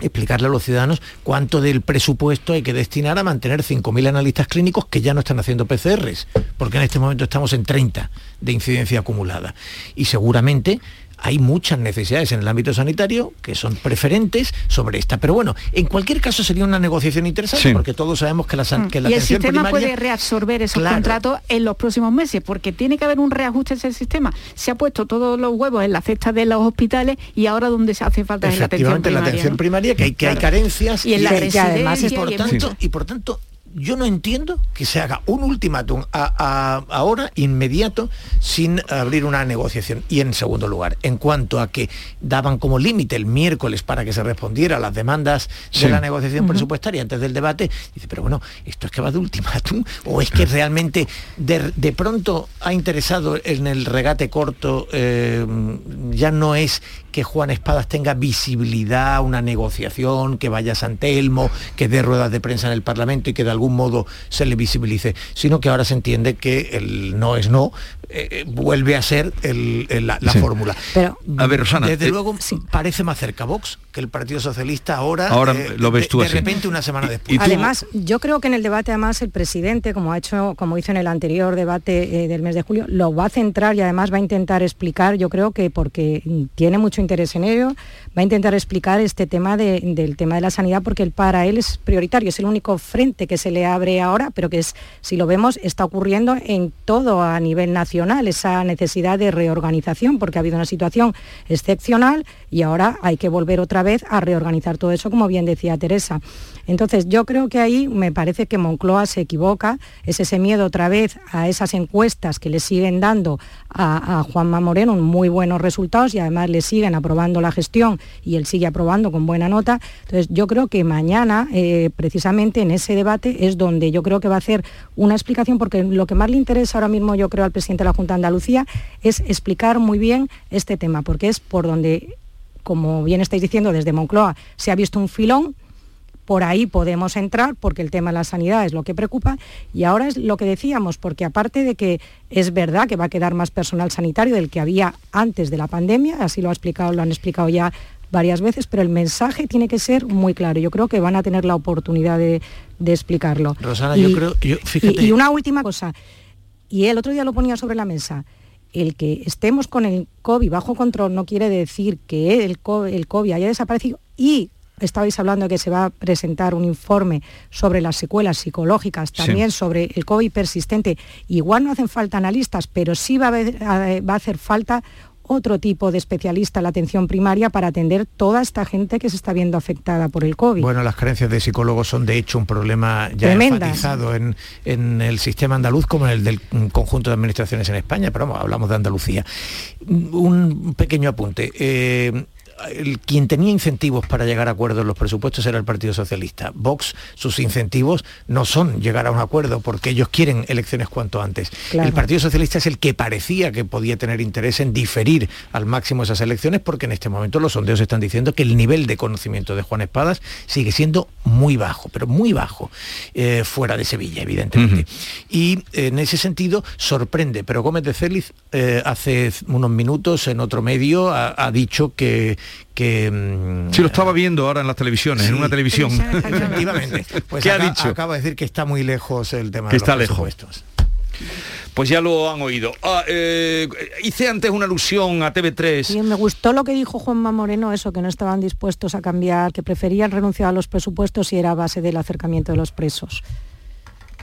explicarle a los ciudadanos cuánto del presupuesto hay que destinar a mantener 5.000 analistas clínicos que ya no están haciendo PCRs, porque en este momento estamos en 30 de incidencia acumulada. Y seguramente hay muchas necesidades en el ámbito sanitario que son preferentes sobre esta. Pero bueno, en cualquier caso sería una negociación interesante, Sí. porque todos sabemos que la, san- que la y el atención sistema primaria... puede reabsorber esos Claro. contratos en los próximos meses, porque tiene que haber un reajuste en ese sistema. Se ha puesto todos los huevos en la cesta de los hospitales y ahora donde se hace falta es en la atención Efectivamente, primaria. la atención ¿no? primaria, que hay, que hay carencias Y en la hay- residencia y por tanto, y por tanto yo no entiendo que se haga un ultimátum a- a- ahora inmediato sin abrir una negociación. Y en segundo lugar, en cuanto a que daban como límite el miércoles para que se respondiera a las demandas Sí. de la negociación presupuestaria antes del debate, dice, pero bueno, ¿esto es que va de ultimátum? ¿O es que realmente de, de pronto ha interesado en el regate corto, eh, ya no es que Juan Espadas tenga visibilidad, una negociación, que vaya a San Telmo, que dé ruedas de prensa en el Parlamento y que de algún modo se le visibilice, sino que ahora se entiende que el no es no, eh, vuelve a ser el- el- la, la Sí. fórmula. Pero- A ver, Rosana, Desde eh, luego parece más cerca Vox que el Partido Socialista ahora, Ahora eh, lo ves tú de así. repente una semana después. Además, yo creo que en el debate, además, el presidente, como ha hecho, como hizo en el anterior debate eh, del mes de julio, lo va a centrar y además va a intentar explicar, yo creo que porque mm, tiene mucho interés en ello, va a intentar explicar este tema de- del tema de la sanidad, porque para él es prioritario, es el único frente que se le abre ahora, pero que es, si lo vemos, está ocurriendo en todo a nivel nacional, esa necesidad de reorganización, porque ha habido una situación excepcional y ahora hay que volver otra vez a reorganizar todo eso, como bien decía Teresa. Entonces, yo creo que ahí me parece que Moncloa se equivoca, es ese miedo otra vez a esas encuestas que le siguen dando a, a Juanma Moreno muy buenos resultados y además le siguen aprobando la gestión y él sigue aprobando con buena nota. Entonces, yo creo que mañana, eh, precisamente en ese debate, es donde yo creo que va a hacer una explicación, porque lo que más le interesa ahora mismo, yo creo, al presidente de la Junta de Andalucía es explicar muy bien este tema, porque es por donde, como bien estáis diciendo, desde Moncloa se ha visto un filón, por ahí podemos entrar porque el tema de la sanidad es lo que preocupa. Y ahora es lo que decíamos, porque aparte de que es verdad que va a quedar más personal sanitario del que había antes de la pandemia, así lo ha explicado, lo han explicado ya varias veces, pero el mensaje tiene que ser muy claro. Yo creo que van a tener la oportunidad de, de explicarlo. Rosana, Y- yo creo, yo, fíjate, y, y una última cosa, y el otro día lo ponía sobre la mesa, el que estemos con el COVID bajo control no quiere decir que el COVID haya desaparecido. Y estabais hablando de que se va a presentar un informe sobre las secuelas psicológicas, Sí. también sobre el COVID persistente. Igual no hacen falta analistas, pero sí va a, haber- va a hacer falta otro tipo de especialista en la atención primaria para atender toda esta gente que se está viendo afectada por el COVID. Bueno, las carencias de psicólogos son de hecho un problema ya Tremendas. enfatizado en, en el sistema andaluz como en el del conjunto de administraciones en España, pero vamos, hablamos de Andalucía. Un pequeño apunte. Eh, el- quien tenía incentivos para llegar a acuerdos en los presupuestos era el Partido Socialista. Vox, sus incentivos no son llegar a un acuerdo porque ellos quieren elecciones cuanto antes. Claro. El Partido Socialista es el que parecía que podía tener interés en diferir al máximo esas elecciones porque en este momento los sondeos están diciendo que el nivel de conocimiento de Juan Espadas sigue siendo muy bajo, pero muy bajo, eh, fuera de Sevilla, evidentemente. Y eh, en ese sentido sorprende, pero Gómez de Céliz eh, hace unos minutos en otro medio ha, ha dicho que... que mm, Sí, lo estaba viendo ahora en las televisiones, en una televisión. Efectivamente. Pues ¿Qué ha dicho? Acaba de decir que está muy lejos el tema Que de los está lejos. Pues ya lo han oído. Ah, eh, hice antes una alusión a TV3. Sí, me gustó lo que dijo Juanma Moreno, eso, que no estaban dispuestos a cambiar, que preferían renunciar a los presupuestos y era a base del acercamiento de los presos.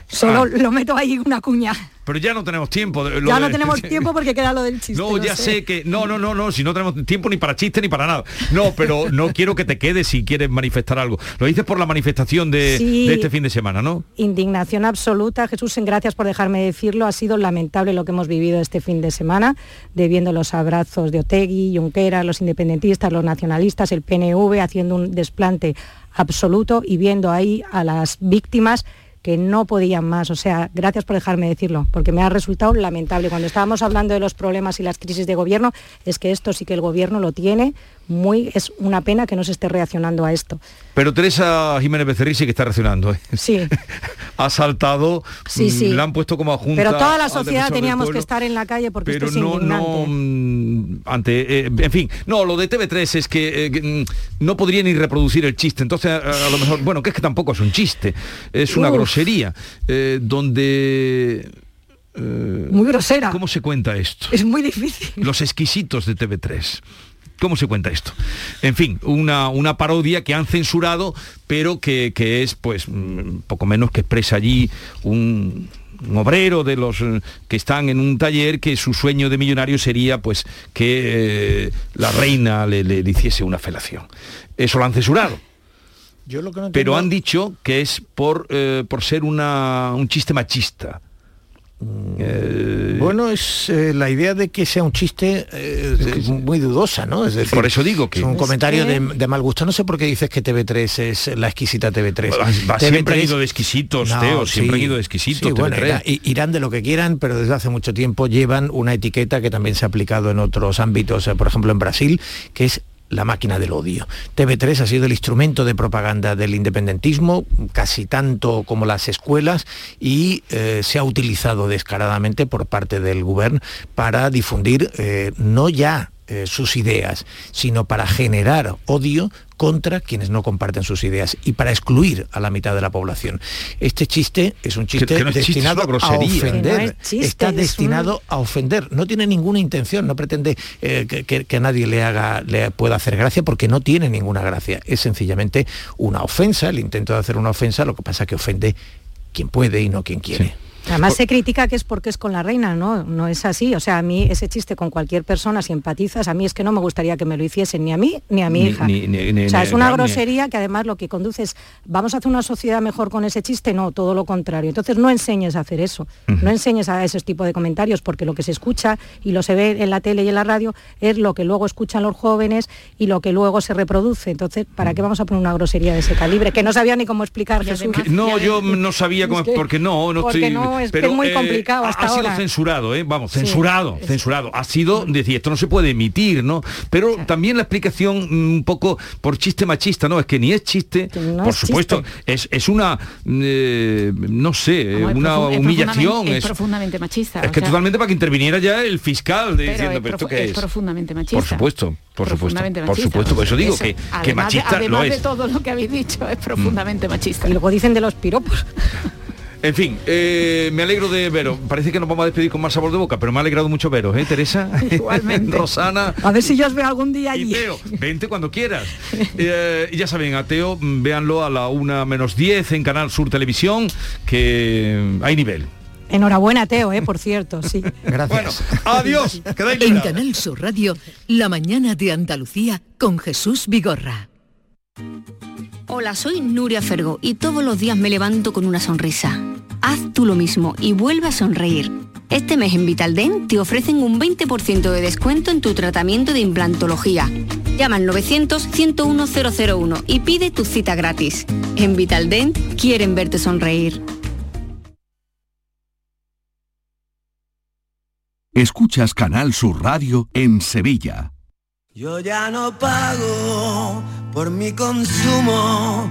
Solo Ah. lo meto ahí una cuña. Pero ya no tenemos tiempo. de- Ya de- no tenemos tiempo porque queda lo del chiste. No, ya sé. que. No, no, no, no, si no tenemos tiempo ni para chiste ni para nada. No, pero no quiero que te quedes si quieres manifestar algo. Lo dices por la manifestación de, Sí. de este fin de semana, ¿no? Indignación absoluta. Jesús, en gracias por dejarme decirlo. Ha sido lamentable lo que hemos vivido este fin de semana, de viendo los abrazos de Otegui, Junquera, los independentistas, los nacionalistas, el PNV haciendo un desplante absoluto y viendo ahí a las víctimas que no podían más. O sea, gracias por dejarme decirlo, porque me ha resultado lamentable. Cuando estábamos hablando de los problemas y las crisis de gobierno, es que esto sí que el gobierno lo tiene muy... Es una pena que no se esté reaccionando a esto. Pero Teresa Jiménez Becerril sí que está reaccionando. ¿eh? Sí. Ha saltado, Sí, mm, sí. la han puesto como adjunta. Pero toda la sociedad teníamos que estar en la calle porque pero esto es no, indignante. no mm, ante eh, en fin no lo de TV3 es que, eh, que, mm, no podría ni reproducir el chiste entonces a, a lo mejor bueno que es que tampoco es un chiste es una Uf. grosería eh, donde Muy grosera. cómo se cuenta esto Es muy difícil. los exquisitos de TV3 ¿Cómo se cuenta esto? En fin, una, una parodia que han censurado, pero que, que es, pues, mm, poco menos que expresa allí un, un obrero de los eh, que están en un taller que su sueño de millonario sería, pues, que eh, la reina le, le hiciese una felación. Eso lo han censurado. Yo lo que no Pero han dicho que es por, eh, por ser una, un chiste machista. Eh, Bueno, es eh, la idea de que sea un chiste eh, es muy dudosa, ¿no? Es decir, Por eso digo que- es un Es comentario que- de, de mal gusto. No sé por qué dices que TV3 es la exquisita TV3. Va- siempre han ido de exquisitos, Teo, siempre han ido de exquisitos, Sí, bueno, TV3. irá- irán de lo que quieran, pero desde hace mucho tiempo llevan una etiqueta que también se ha aplicado en otros ámbitos, por ejemplo en Brasil, que es la máquina del odio. TV3 ha sido el instrumento de propaganda del independentismo, casi tanto como las escuelas, y eh, se ha utilizado descaradamente por parte del gobierno para difundir eh, no ya eh, sus ideas, sino para generar odio contra quienes no comparten sus ideas y para excluir a la mitad de la población. Este chiste es un chiste que no es chiste, destinado es una a ofender. Que no es chiste, Está es destinado a ofender. No tiene ninguna intención, no pretende eh, que, que- que nadie le haga, le pueda hacer gracia porque no tiene ninguna gracia. Es sencillamente una ofensa, el intento de hacer una ofensa, lo que pasa es que ofende quien puede y no quien quiere. Además se critica que es porque es con la reina, ¿no? No es así. O sea, a mí ese chiste con cualquier persona, si empatizas, a mí es que no me gustaría que me lo hiciesen ni a mí ni a mi Ni- hija. ni- ni- ni- o sea, ni- es una grosería que además lo que conduce es, vamos a hacer una sociedad mejor con ese chiste, no, todo lo contrario. Entonces no enseñes a hacer eso, no enseñes a ese tipo de comentarios, porque lo que se escucha y lo se ve en la tele y en la radio es lo que luego escuchan los jóvenes y lo que luego se reproduce. Entonces, ¿para qué vamos a poner una grosería de ese calibre? Que no sabía ni cómo explicar Jesús. Que- No, yo no sabía cómo, Es que- porque no, no porque estoy. no, es es muy complicado ha- hasta ha, sido ahora. censurado, ¿eh? Vamos, Sí. censurado, censurado. Ha sido decir esto no se puede emitir, ¿no? Pero también la explicación mm, un poco por chiste machista, ¿no? Es que ni es chiste, no por es supuesto, es, es una, eh, no sé, una humillación. Es, Es, profundamente machista. es que sea, totalmente para que interviniera ya el fiscal de, pero diciendo, es ¿pero esto qué es es? profundamente machista. Por supuesto, por supuesto, Profundamente por machista. supuesto, por eso digo Eso, que, que además de- machista además lo de es. Mm. todo lo que habéis dicho, es profundamente machista. Y luego dicen de los piropos. En fin, eh, me alegro de veros. Parece que nos vamos a despedir con más sabor de boca, pero me ha alegrado mucho veros, ¿eh, Teresa? Igualmente. Rosana. A ver si yo os veo algún día Y allí. Teo, vente cuando quieras. Eh, y ya saben, a Teo, mm, véanlo a la una menos 10 en Canal Sur Televisión, que hay nivel. Enhorabuena, Teo, ¿eh? por cierto, sí. Gracias. Adiós. Quedáis En. Canal Sur Radio, La mañana de Andalucía con Jesús Vigorra. Hola, soy Nuria Fergo y todos los días me levanto con una sonrisa. Haz tú lo mismo y vuelve a sonreír. Este mes en Vitaldent te ofrecen un 20% de descuento en tu tratamiento de implantología. Llama al 900-101-001 y pide tu cita gratis. En Vitaldent quieren verte sonreír. Escuchas Canal Sur Radio en Sevilla. Yo ya no pago por mi consumo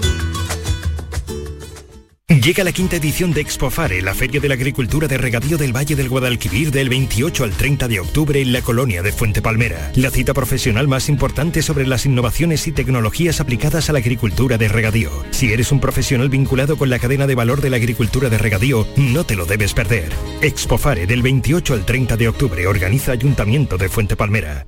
Llega la quinta edición de Expofare, la Feria de la Agricultura de Regadío del Valle del Guadalquivir del 28 al 30 de octubre en la colonia de Fuente Palmera. La cita profesional más importante sobre las innovaciones y tecnologías aplicadas a la agricultura de regadío. Si eres un profesional vinculado con la cadena de valor de la agricultura de regadío, no te lo debes perder. Expofare del 28 al 30 de octubre organiza Ayuntamiento de Fuente Palmera.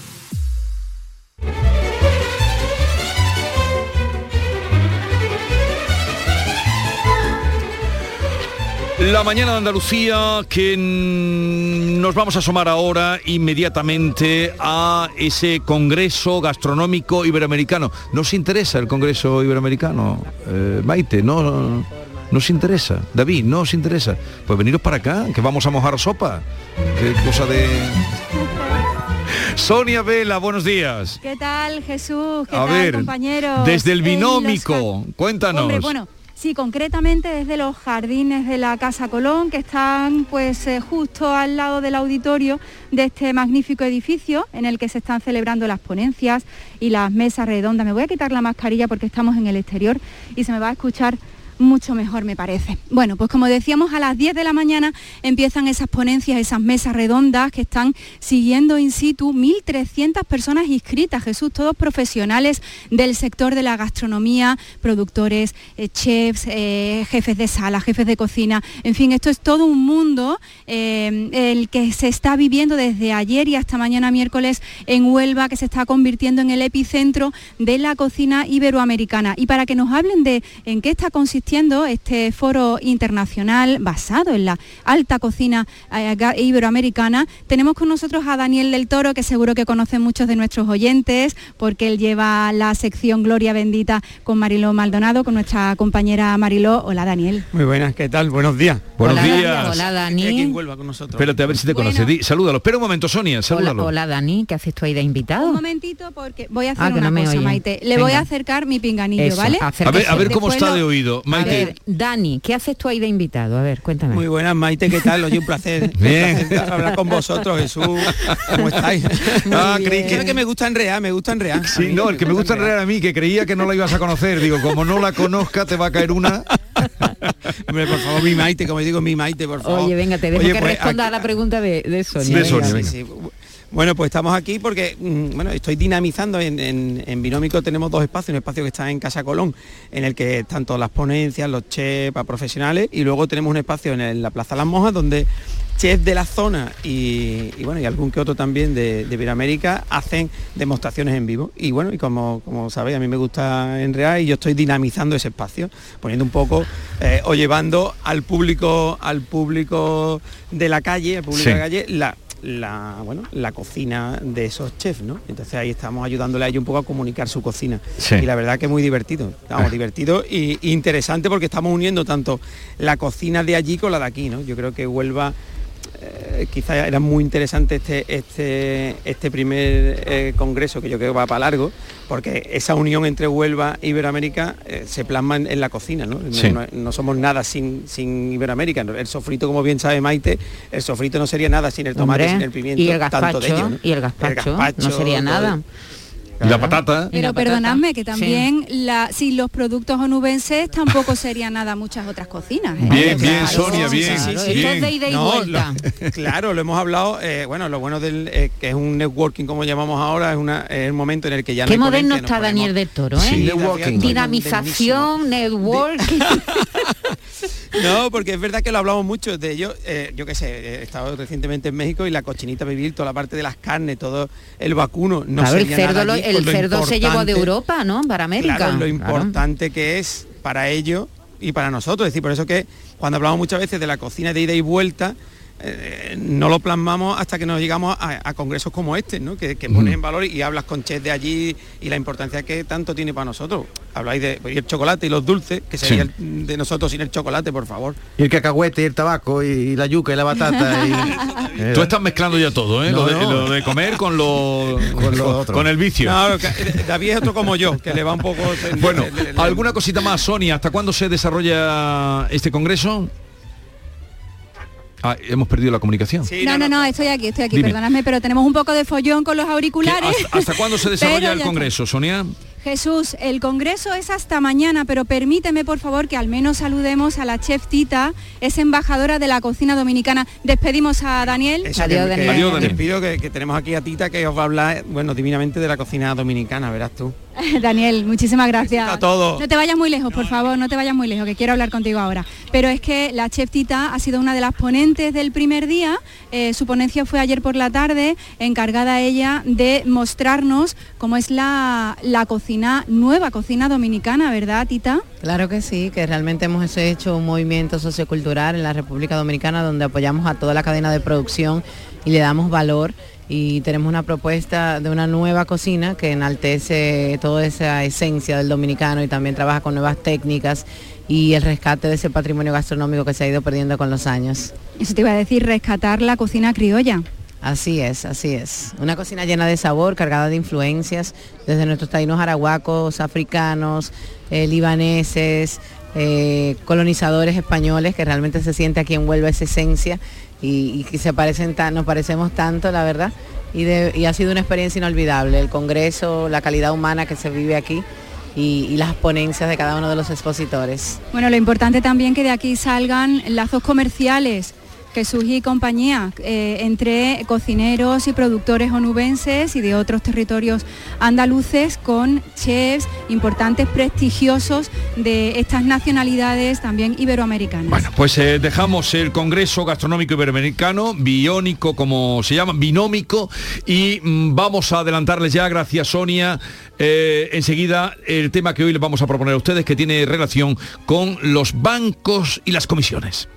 La mañana de Andalucía que nos vamos a asomar ahora inmediatamente a ese Congreso Gastronómico Iberoamericano. ¿Nos interesa el Congreso Iberoamericano? Eh, Maite, no, nos interesa. David, no os interesa. Pues veniros para acá, que vamos a mojar sopa. Qué cosa de... Sonia Vela, buenos días. ¿Qué tal, Jesús? ¿Qué A tal, ver, compañeros? desde el los binómico, cuéntanos. Hombre, bueno, sí, concretamente desde los jardines de la Casa Colón, que están pues eh, justo al lado del auditorio de este magnífico edificio en el que se están celebrando las ponencias y las mesas redondas. Me voy a quitar la mascarilla porque estamos en el exterior y se me va a escuchar mucho mejor me parece. Bueno, pues como decíamos, a las 10 de la mañana empiezan esas ponencias, esas mesas redondas que están siguiendo in situ 1.300 personas inscritas, Jesús, todos profesionales del sector de la gastronomía, productores, eh, chefs, eh, jefes de sala, jefes de cocina, en fin, esto es todo un mundo eh, el que se está viviendo desde ayer y hasta mañana miércoles en Huelva, que se está convirtiendo en el epicentro de la cocina iberoamericana. Y para que nos hablen de en qué está consistiendo este foro internacional basado en la alta cocina eh, iberoamericana, tenemos con nosotros a Daniel del Toro, que seguro que conocen muchos de nuestros oyentes, porque él lleva la sección Gloria Bendita con Mariló Maldonado, con nuestra compañera Mariló. Hola Daniel. Muy buenas, ¿qué tal? Buenos días. Buenos Hola, días. Hola Dani. Vuelva con nosotros. Espérate a ver si te conoce. Di- salúdalo. Espera un momento, Sonia, Hola, salúdalo. hola Dani, ¿qué haces tú ahí de invitado? Un momentito porque voy a hacer Ah, una no cosa. Maite. Le voy Venga. a acercar mi pinganillo, Eso, ¿vale? A ver, a ver cómo está lo- de oído. A Maite. ver, Dani, ¿qué haces tú ahí de invitado? A ver, cuéntame. Muy buenas, Maite, ¿qué tal? Oye, un placer, un Bien. placer hablar con vosotros, Jesús. ¿Cómo estáis? Ah, creí que- que me gusta enrear, me gusta enrear. Sí, no, el que me gusta enredar a mí, que creía que no la ibas a conocer. Digo, como no la conozca, te va a caer una. Hombre, por favor, mi Maite, como digo, mi Maite, por favor. Oye, venga, te dejo Oye, que pues, responda aquí- a la pregunta de, de Sonia. De venga. Sonia, Sí, venga. sí. Bueno, pues estamos aquí porque, mm, bueno, estoy dinamizando en, en, en Binómico tenemos dos espacios, un espacio que está en Casa Colón, en el que están todas las ponencias, los chefs para profesionales, y luego tenemos un espacio en, el- la Plaza Las Monjas donde chefs de la zona y, y, bueno, y algún que otro también de, de Iberoamérica hacen demostraciones en vivo. Y bueno, y como, como sabéis, a mí me gusta enrear y yo estoy dinamizando ese espacio, poniendo un poco eh, o llevando al público, al público de la calle, al público Sí. de la calle, la, la, bueno, la cocina de esos chefs, ¿no? Entonces ahí estamos ayudándole a ellos un poco a comunicar su cocina. Sí. Y la verdad que es muy divertido, vamos, Ah. divertido y, y interesante porque estamos uniendo tanto la cocina de allí con la de aquí, ¿no? Yo creo que Huelva eh, quizá era muy interesante este, este, este primer eh, congreso que yo creo que va para largo, porque esa unión entre Huelva e Iberoamérica eh, se plasma en, en la cocina, ¿no? No- Sí. no, no somos nada sin, sin Iberoamérica. El sofrito, como bien sabe Maite, el sofrito no sería nada sin el tomate, Hombre, sin el pimiento, y el tanto de gazpacho, ellos, ¿no? y el gazpacho, no gazpacho, sería nada. Y la patata. La Pero patata. perdonadme que también la, sin los productos onubenses tampoco serían nada muchas otras cocinas. ¿eh? Bien, Claro, bien, Sonia, sí, bien. claro, bien. Esto es de ida y No, vuelta. lo- claro, lo hemos hablado, eh, bueno, lo bueno del eh, que es un networking como llamamos ahora, es, una, es el momento en el que ya no Qué hay moderno está Daniel del Toro, ¿eh? Sí, Networking. Dinamización, networking. No, porque es verdad que lo hablamos mucho de ello. eh, yo qué sé, he estado recientemente en México y la cochinita vivir, toda la parte de las carnes, todo el vacuno. No claro, el cerdo, nada lo- allí, el lo cerdo se llevó de Europa, ¿no? Para América. Claro, lo Claro. importante que es para ellos y para nosotros. Es decir, por eso que cuando hablamos muchas veces de la cocina de ida y vuelta, eh, no lo plasmamos hasta que nos llegamos a, a congresos como este, ¿no? que, que pones en valor y hablas con chefs de allí y la importancia que tanto tiene para nosotros. Habláis de el chocolate y los dulces, que sería Sí. el- de nosotros sin el chocolate, por favor. Y el cacahuete y el tabaco y, y la yuca y la batata. y- Tú estás mezclando ya todo, ¿eh? No, lo, de, no. lo de comer con lo, Con lo otro. con el vicio. No, que- David es otro como yo, que le va un poco... Bueno, le- le- le- ¿alguna cosita más, Sonia? ¿Hasta cuándo se desarrolla este congreso? Ah, hemos perdido la comunicación. Sí, No, no, no, estoy aquí, estoy aquí, Dime. perdonadme, pero tenemos un poco de follón con los ¿Qué- auriculares. hasta, hasta cuándo se desarrolla el congreso, Sonia? Jesús, el congreso es hasta mañana, pero permíteme por favor que al menos saludemos a la chef Tita, es embajadora de la cocina dominicana. Despedimos a Daniel. Eso, Adiós, que- que- Daniel. Adiós, Daniel. Les pido que, que tenemos aquí a Tita que os va a hablar, bueno, divinamente de la cocina dominicana, verás tú. Daniel, muchísimas gracias. a todos. No te vayas muy lejos, por favor, no te vayas muy lejos, que quiero hablar contigo ahora. Pero es que la chef Tita ha sido una de las ponentes del primer día. Eh, su ponencia fue ayer por la tarde, encargada ella de mostrarnos cómo es la, la cocina, nueva cocina dominicana, ¿verdad, Tita? Claro que sí, que realmente hemos hecho un movimiento sociocultural en la República Dominicana donde apoyamos a toda la cadena de producción y le damos valor y tenemos una propuesta de una nueva cocina que enaltece toda esa esencia del dominicano y también trabaja con nuevas técnicas y el rescate de ese patrimonio gastronómico que se ha ido perdiendo con los años. Eso te iba a decir, rescatar la cocina criolla. Así es, así es. Una cocina llena de sabor, cargada de influencias, desde nuestros taínos arahuacos, africanos, eh, libaneses, eh, colonizadores españoles, que realmente se siente aquí en Huelva esa esencia y, que se parecen tan, nos parecemos tanto, la verdad. Y, de- y ha sido una experiencia inolvidable. El congreso, la calidad humana que se vive aquí y las ponencias de cada uno de los expositores. Bueno, lo importante también que de aquí salgan lazos comerciales. Jesús y compañía, eh, entre cocineros y productores onubenses y de otros territorios andaluces con chefs importantes, prestigiosos de estas nacionalidades también iberoamericanas. Bueno, pues eh, dejamos el Congreso Gastronómico Iberoamericano, biónico como se llama, binómico, y mm, vamos a adelantarles ya, gracias Sonia, eh, enseguida el tema que hoy les vamos a proponer a ustedes que tiene relación con los bancos y las comisiones.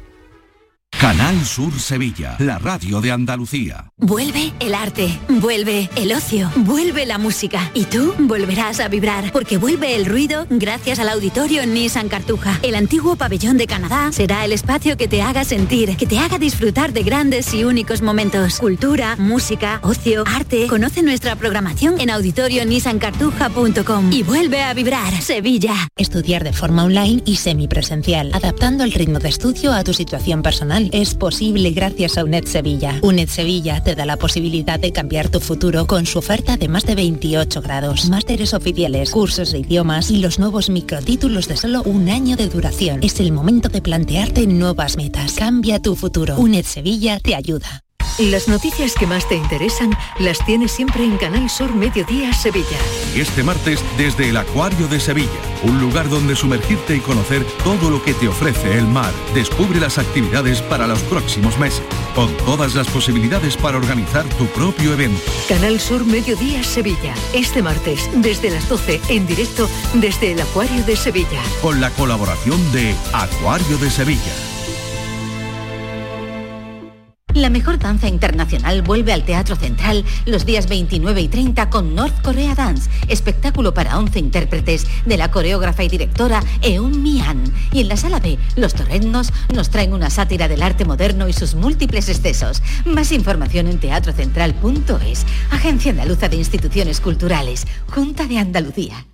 Canal Sur Sevilla, la radio de Andalucía. Vuelve el arte, vuelve el ocio, vuelve la música y tú volverás a vibrar porque vuelve el ruido gracias al auditorio Nissan Cartuja. El antiguo pabellón de Canadá será el espacio que te haga sentir, que te haga disfrutar de grandes y únicos momentos. Cultura, música, ocio, arte. Conoce nuestra programación en auditorionissancartuja.com y vuelve a vibrar Sevilla. Estudiar de forma online y semipresencial, adaptando el ritmo de estudio a tu situación personal. Es posible gracias a UNED Sevilla. UNED Sevilla te da la posibilidad de cambiar tu futuro con su oferta de más de 28 grados, másteres oficiales, cursos de idiomas y los nuevos microtítulos de solo un año de duración. Es el momento de plantearte nuevas metas. Cambia tu futuro. UNED Sevilla te ayuda. Las noticias que más te interesan las tienes siempre en Canal Sur Mediodía Sevilla. Y este martes desde el Acuario de Sevilla, un lugar donde sumergirte y conocer todo lo que te ofrece el mar. Descubre las actividades para los próximos meses, con todas las posibilidades para organizar tu propio evento. Canal Sur Mediodía Sevilla. Este martes desde las 12 en directo desde el Acuario de Sevilla. Con la colaboración de Acuario de Sevilla. La mejor danza internacional vuelve al Teatro Central los días 29 y 30 con North Korea Dance, espectáculo para 11 intérpretes de la coreógrafa y directora Eun Mi-an. Y en la sala B, los torrendos nos traen una sátira del arte moderno y sus múltiples excesos. Más información en teatrocentral.es, Agencia Andaluza de Instituciones Culturales, Junta de Andalucía.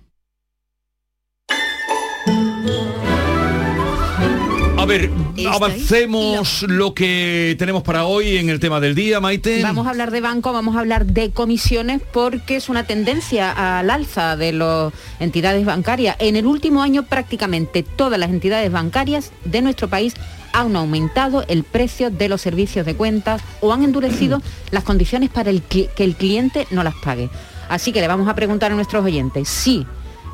A ver, avancemos lo que tenemos para hoy en el tema del día, Maite. Vamos a hablar de banco, vamos a hablar de comisiones porque es una tendencia al alza de las entidades bancarias. En el último año prácticamente todas las entidades bancarias de nuestro país han aumentado el precio de los servicios de cuentas o han endurecido las condiciones para el que, que el cliente no las pague. Así que le vamos a preguntar a nuestros oyentes si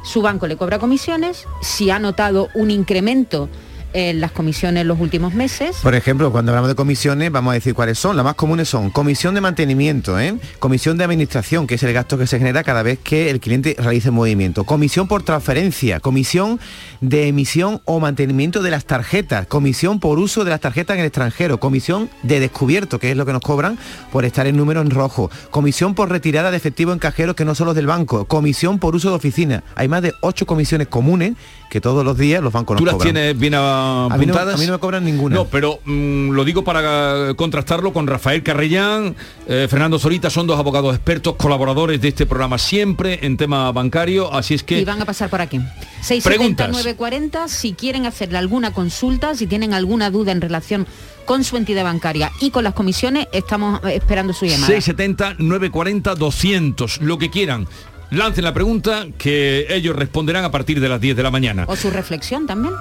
su banco le cobra comisiones, si ha notado un incremento en las comisiones en los últimos meses. Por ejemplo, cuando hablamos de comisiones, vamos a decir cuáles son. Las más comunes son comisión de mantenimiento, ¿eh? comisión de administración, que es el gasto que se genera cada vez que el cliente realice movimiento, comisión por transferencia, comisión de emisión o mantenimiento de las tarjetas, comisión por uso de las tarjetas en el extranjero, comisión de descubierto, que es lo que nos cobran por estar en número en rojo, comisión por retirada de efectivo en cajeros que no son los del banco, comisión por uso de oficina. Hay más de ocho comisiones comunes que todos los días los bancos ¿Tú nos las cobran. tienes bien a mí, no, a mí no me cobran ninguna. No, pero mm, lo digo para contrastarlo con Rafael Carrellán, eh, Fernando Solita, son dos abogados expertos, colaboradores de este programa siempre en tema bancario, así es que... Y van a pasar por aquí. 670 Preguntas. 940 si quieren hacerle alguna consulta, si tienen alguna duda en relación con su entidad bancaria y con las comisiones, estamos eh, esperando su llamada. 670 940 200, lo que quieran. Lancen la pregunta que ellos responderán a partir de las 10 de la mañana. O su reflexión también.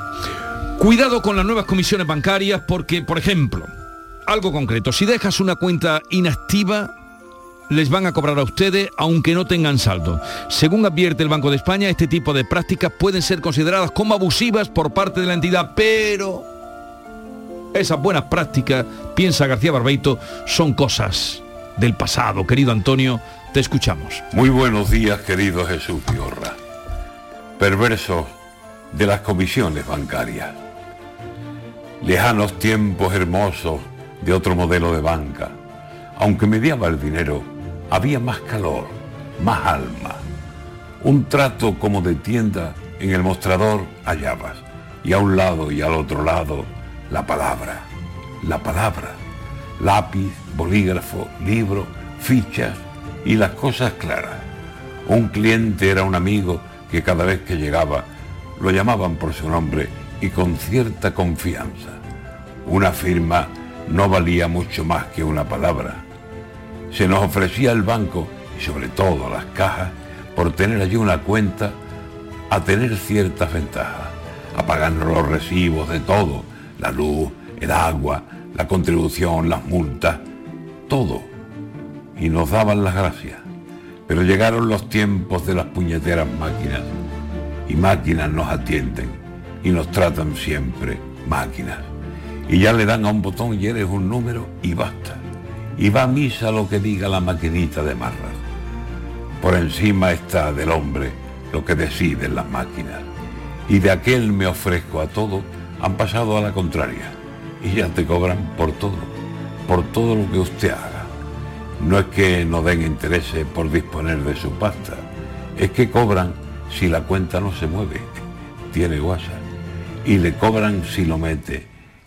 Cuidado con las nuevas comisiones bancarias porque, por ejemplo, algo concreto, si dejas una cuenta inactiva, les van a cobrar a ustedes aunque no tengan saldo. Según advierte el Banco de España, este tipo de prácticas pueden ser consideradas como abusivas por parte de la entidad, pero esas buenas prácticas, piensa García Barbeito, son cosas del pasado. Querido Antonio, te escuchamos. Muy buenos días, querido Jesús Piorra. Perversos de las comisiones bancarias. Lejanos tiempos hermosos de otro modelo de banca. Aunque mediaba el dinero, había más calor, más alma. Un trato como de tienda en el mostrador hallabas. Y a un lado y al otro lado, la palabra. La palabra. Lápiz, bolígrafo, libro, fichas y las cosas claras. Un cliente era un amigo que cada vez que llegaba lo llamaban por su nombre y con cierta confianza. Una firma no valía mucho más que una palabra. Se nos ofrecía el banco y sobre todo las cajas por tener allí una cuenta a tener ciertas ventajas, a pagarnos los recibos de todo, la luz, el agua, la contribución, las multas, todo. Y nos daban las gracias. Pero llegaron los tiempos de las puñeteras máquinas y máquinas nos atienden y nos tratan siempre máquinas. Y ya le dan a un botón y eres un número y basta. Y va a misa lo que diga la maquinita de marras. Por encima está del hombre lo que deciden las máquinas. Y de aquel me ofrezco a todo, han pasado a la contraria. Y ya te cobran por todo, por todo lo que usted haga. No es que no den intereses por disponer de su pasta, es que cobran si la cuenta no se mueve, tiene WhatsApp. Y le cobran si lo mete,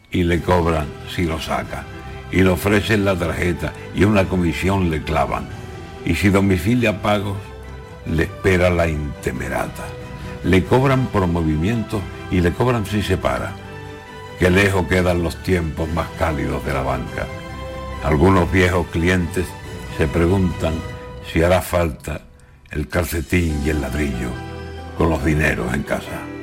y le cobran si lo saca, y le ofrecen la tarjeta y una comisión le clavan. Y si domicilia pagos, le espera la intemerata. Le cobran por movimientos y le cobran si se para. Que lejos quedan los tiempos más cálidos de la banca. Algunos viejos clientes se preguntan si hará falta el calcetín y el ladrillo con los dineros en casa.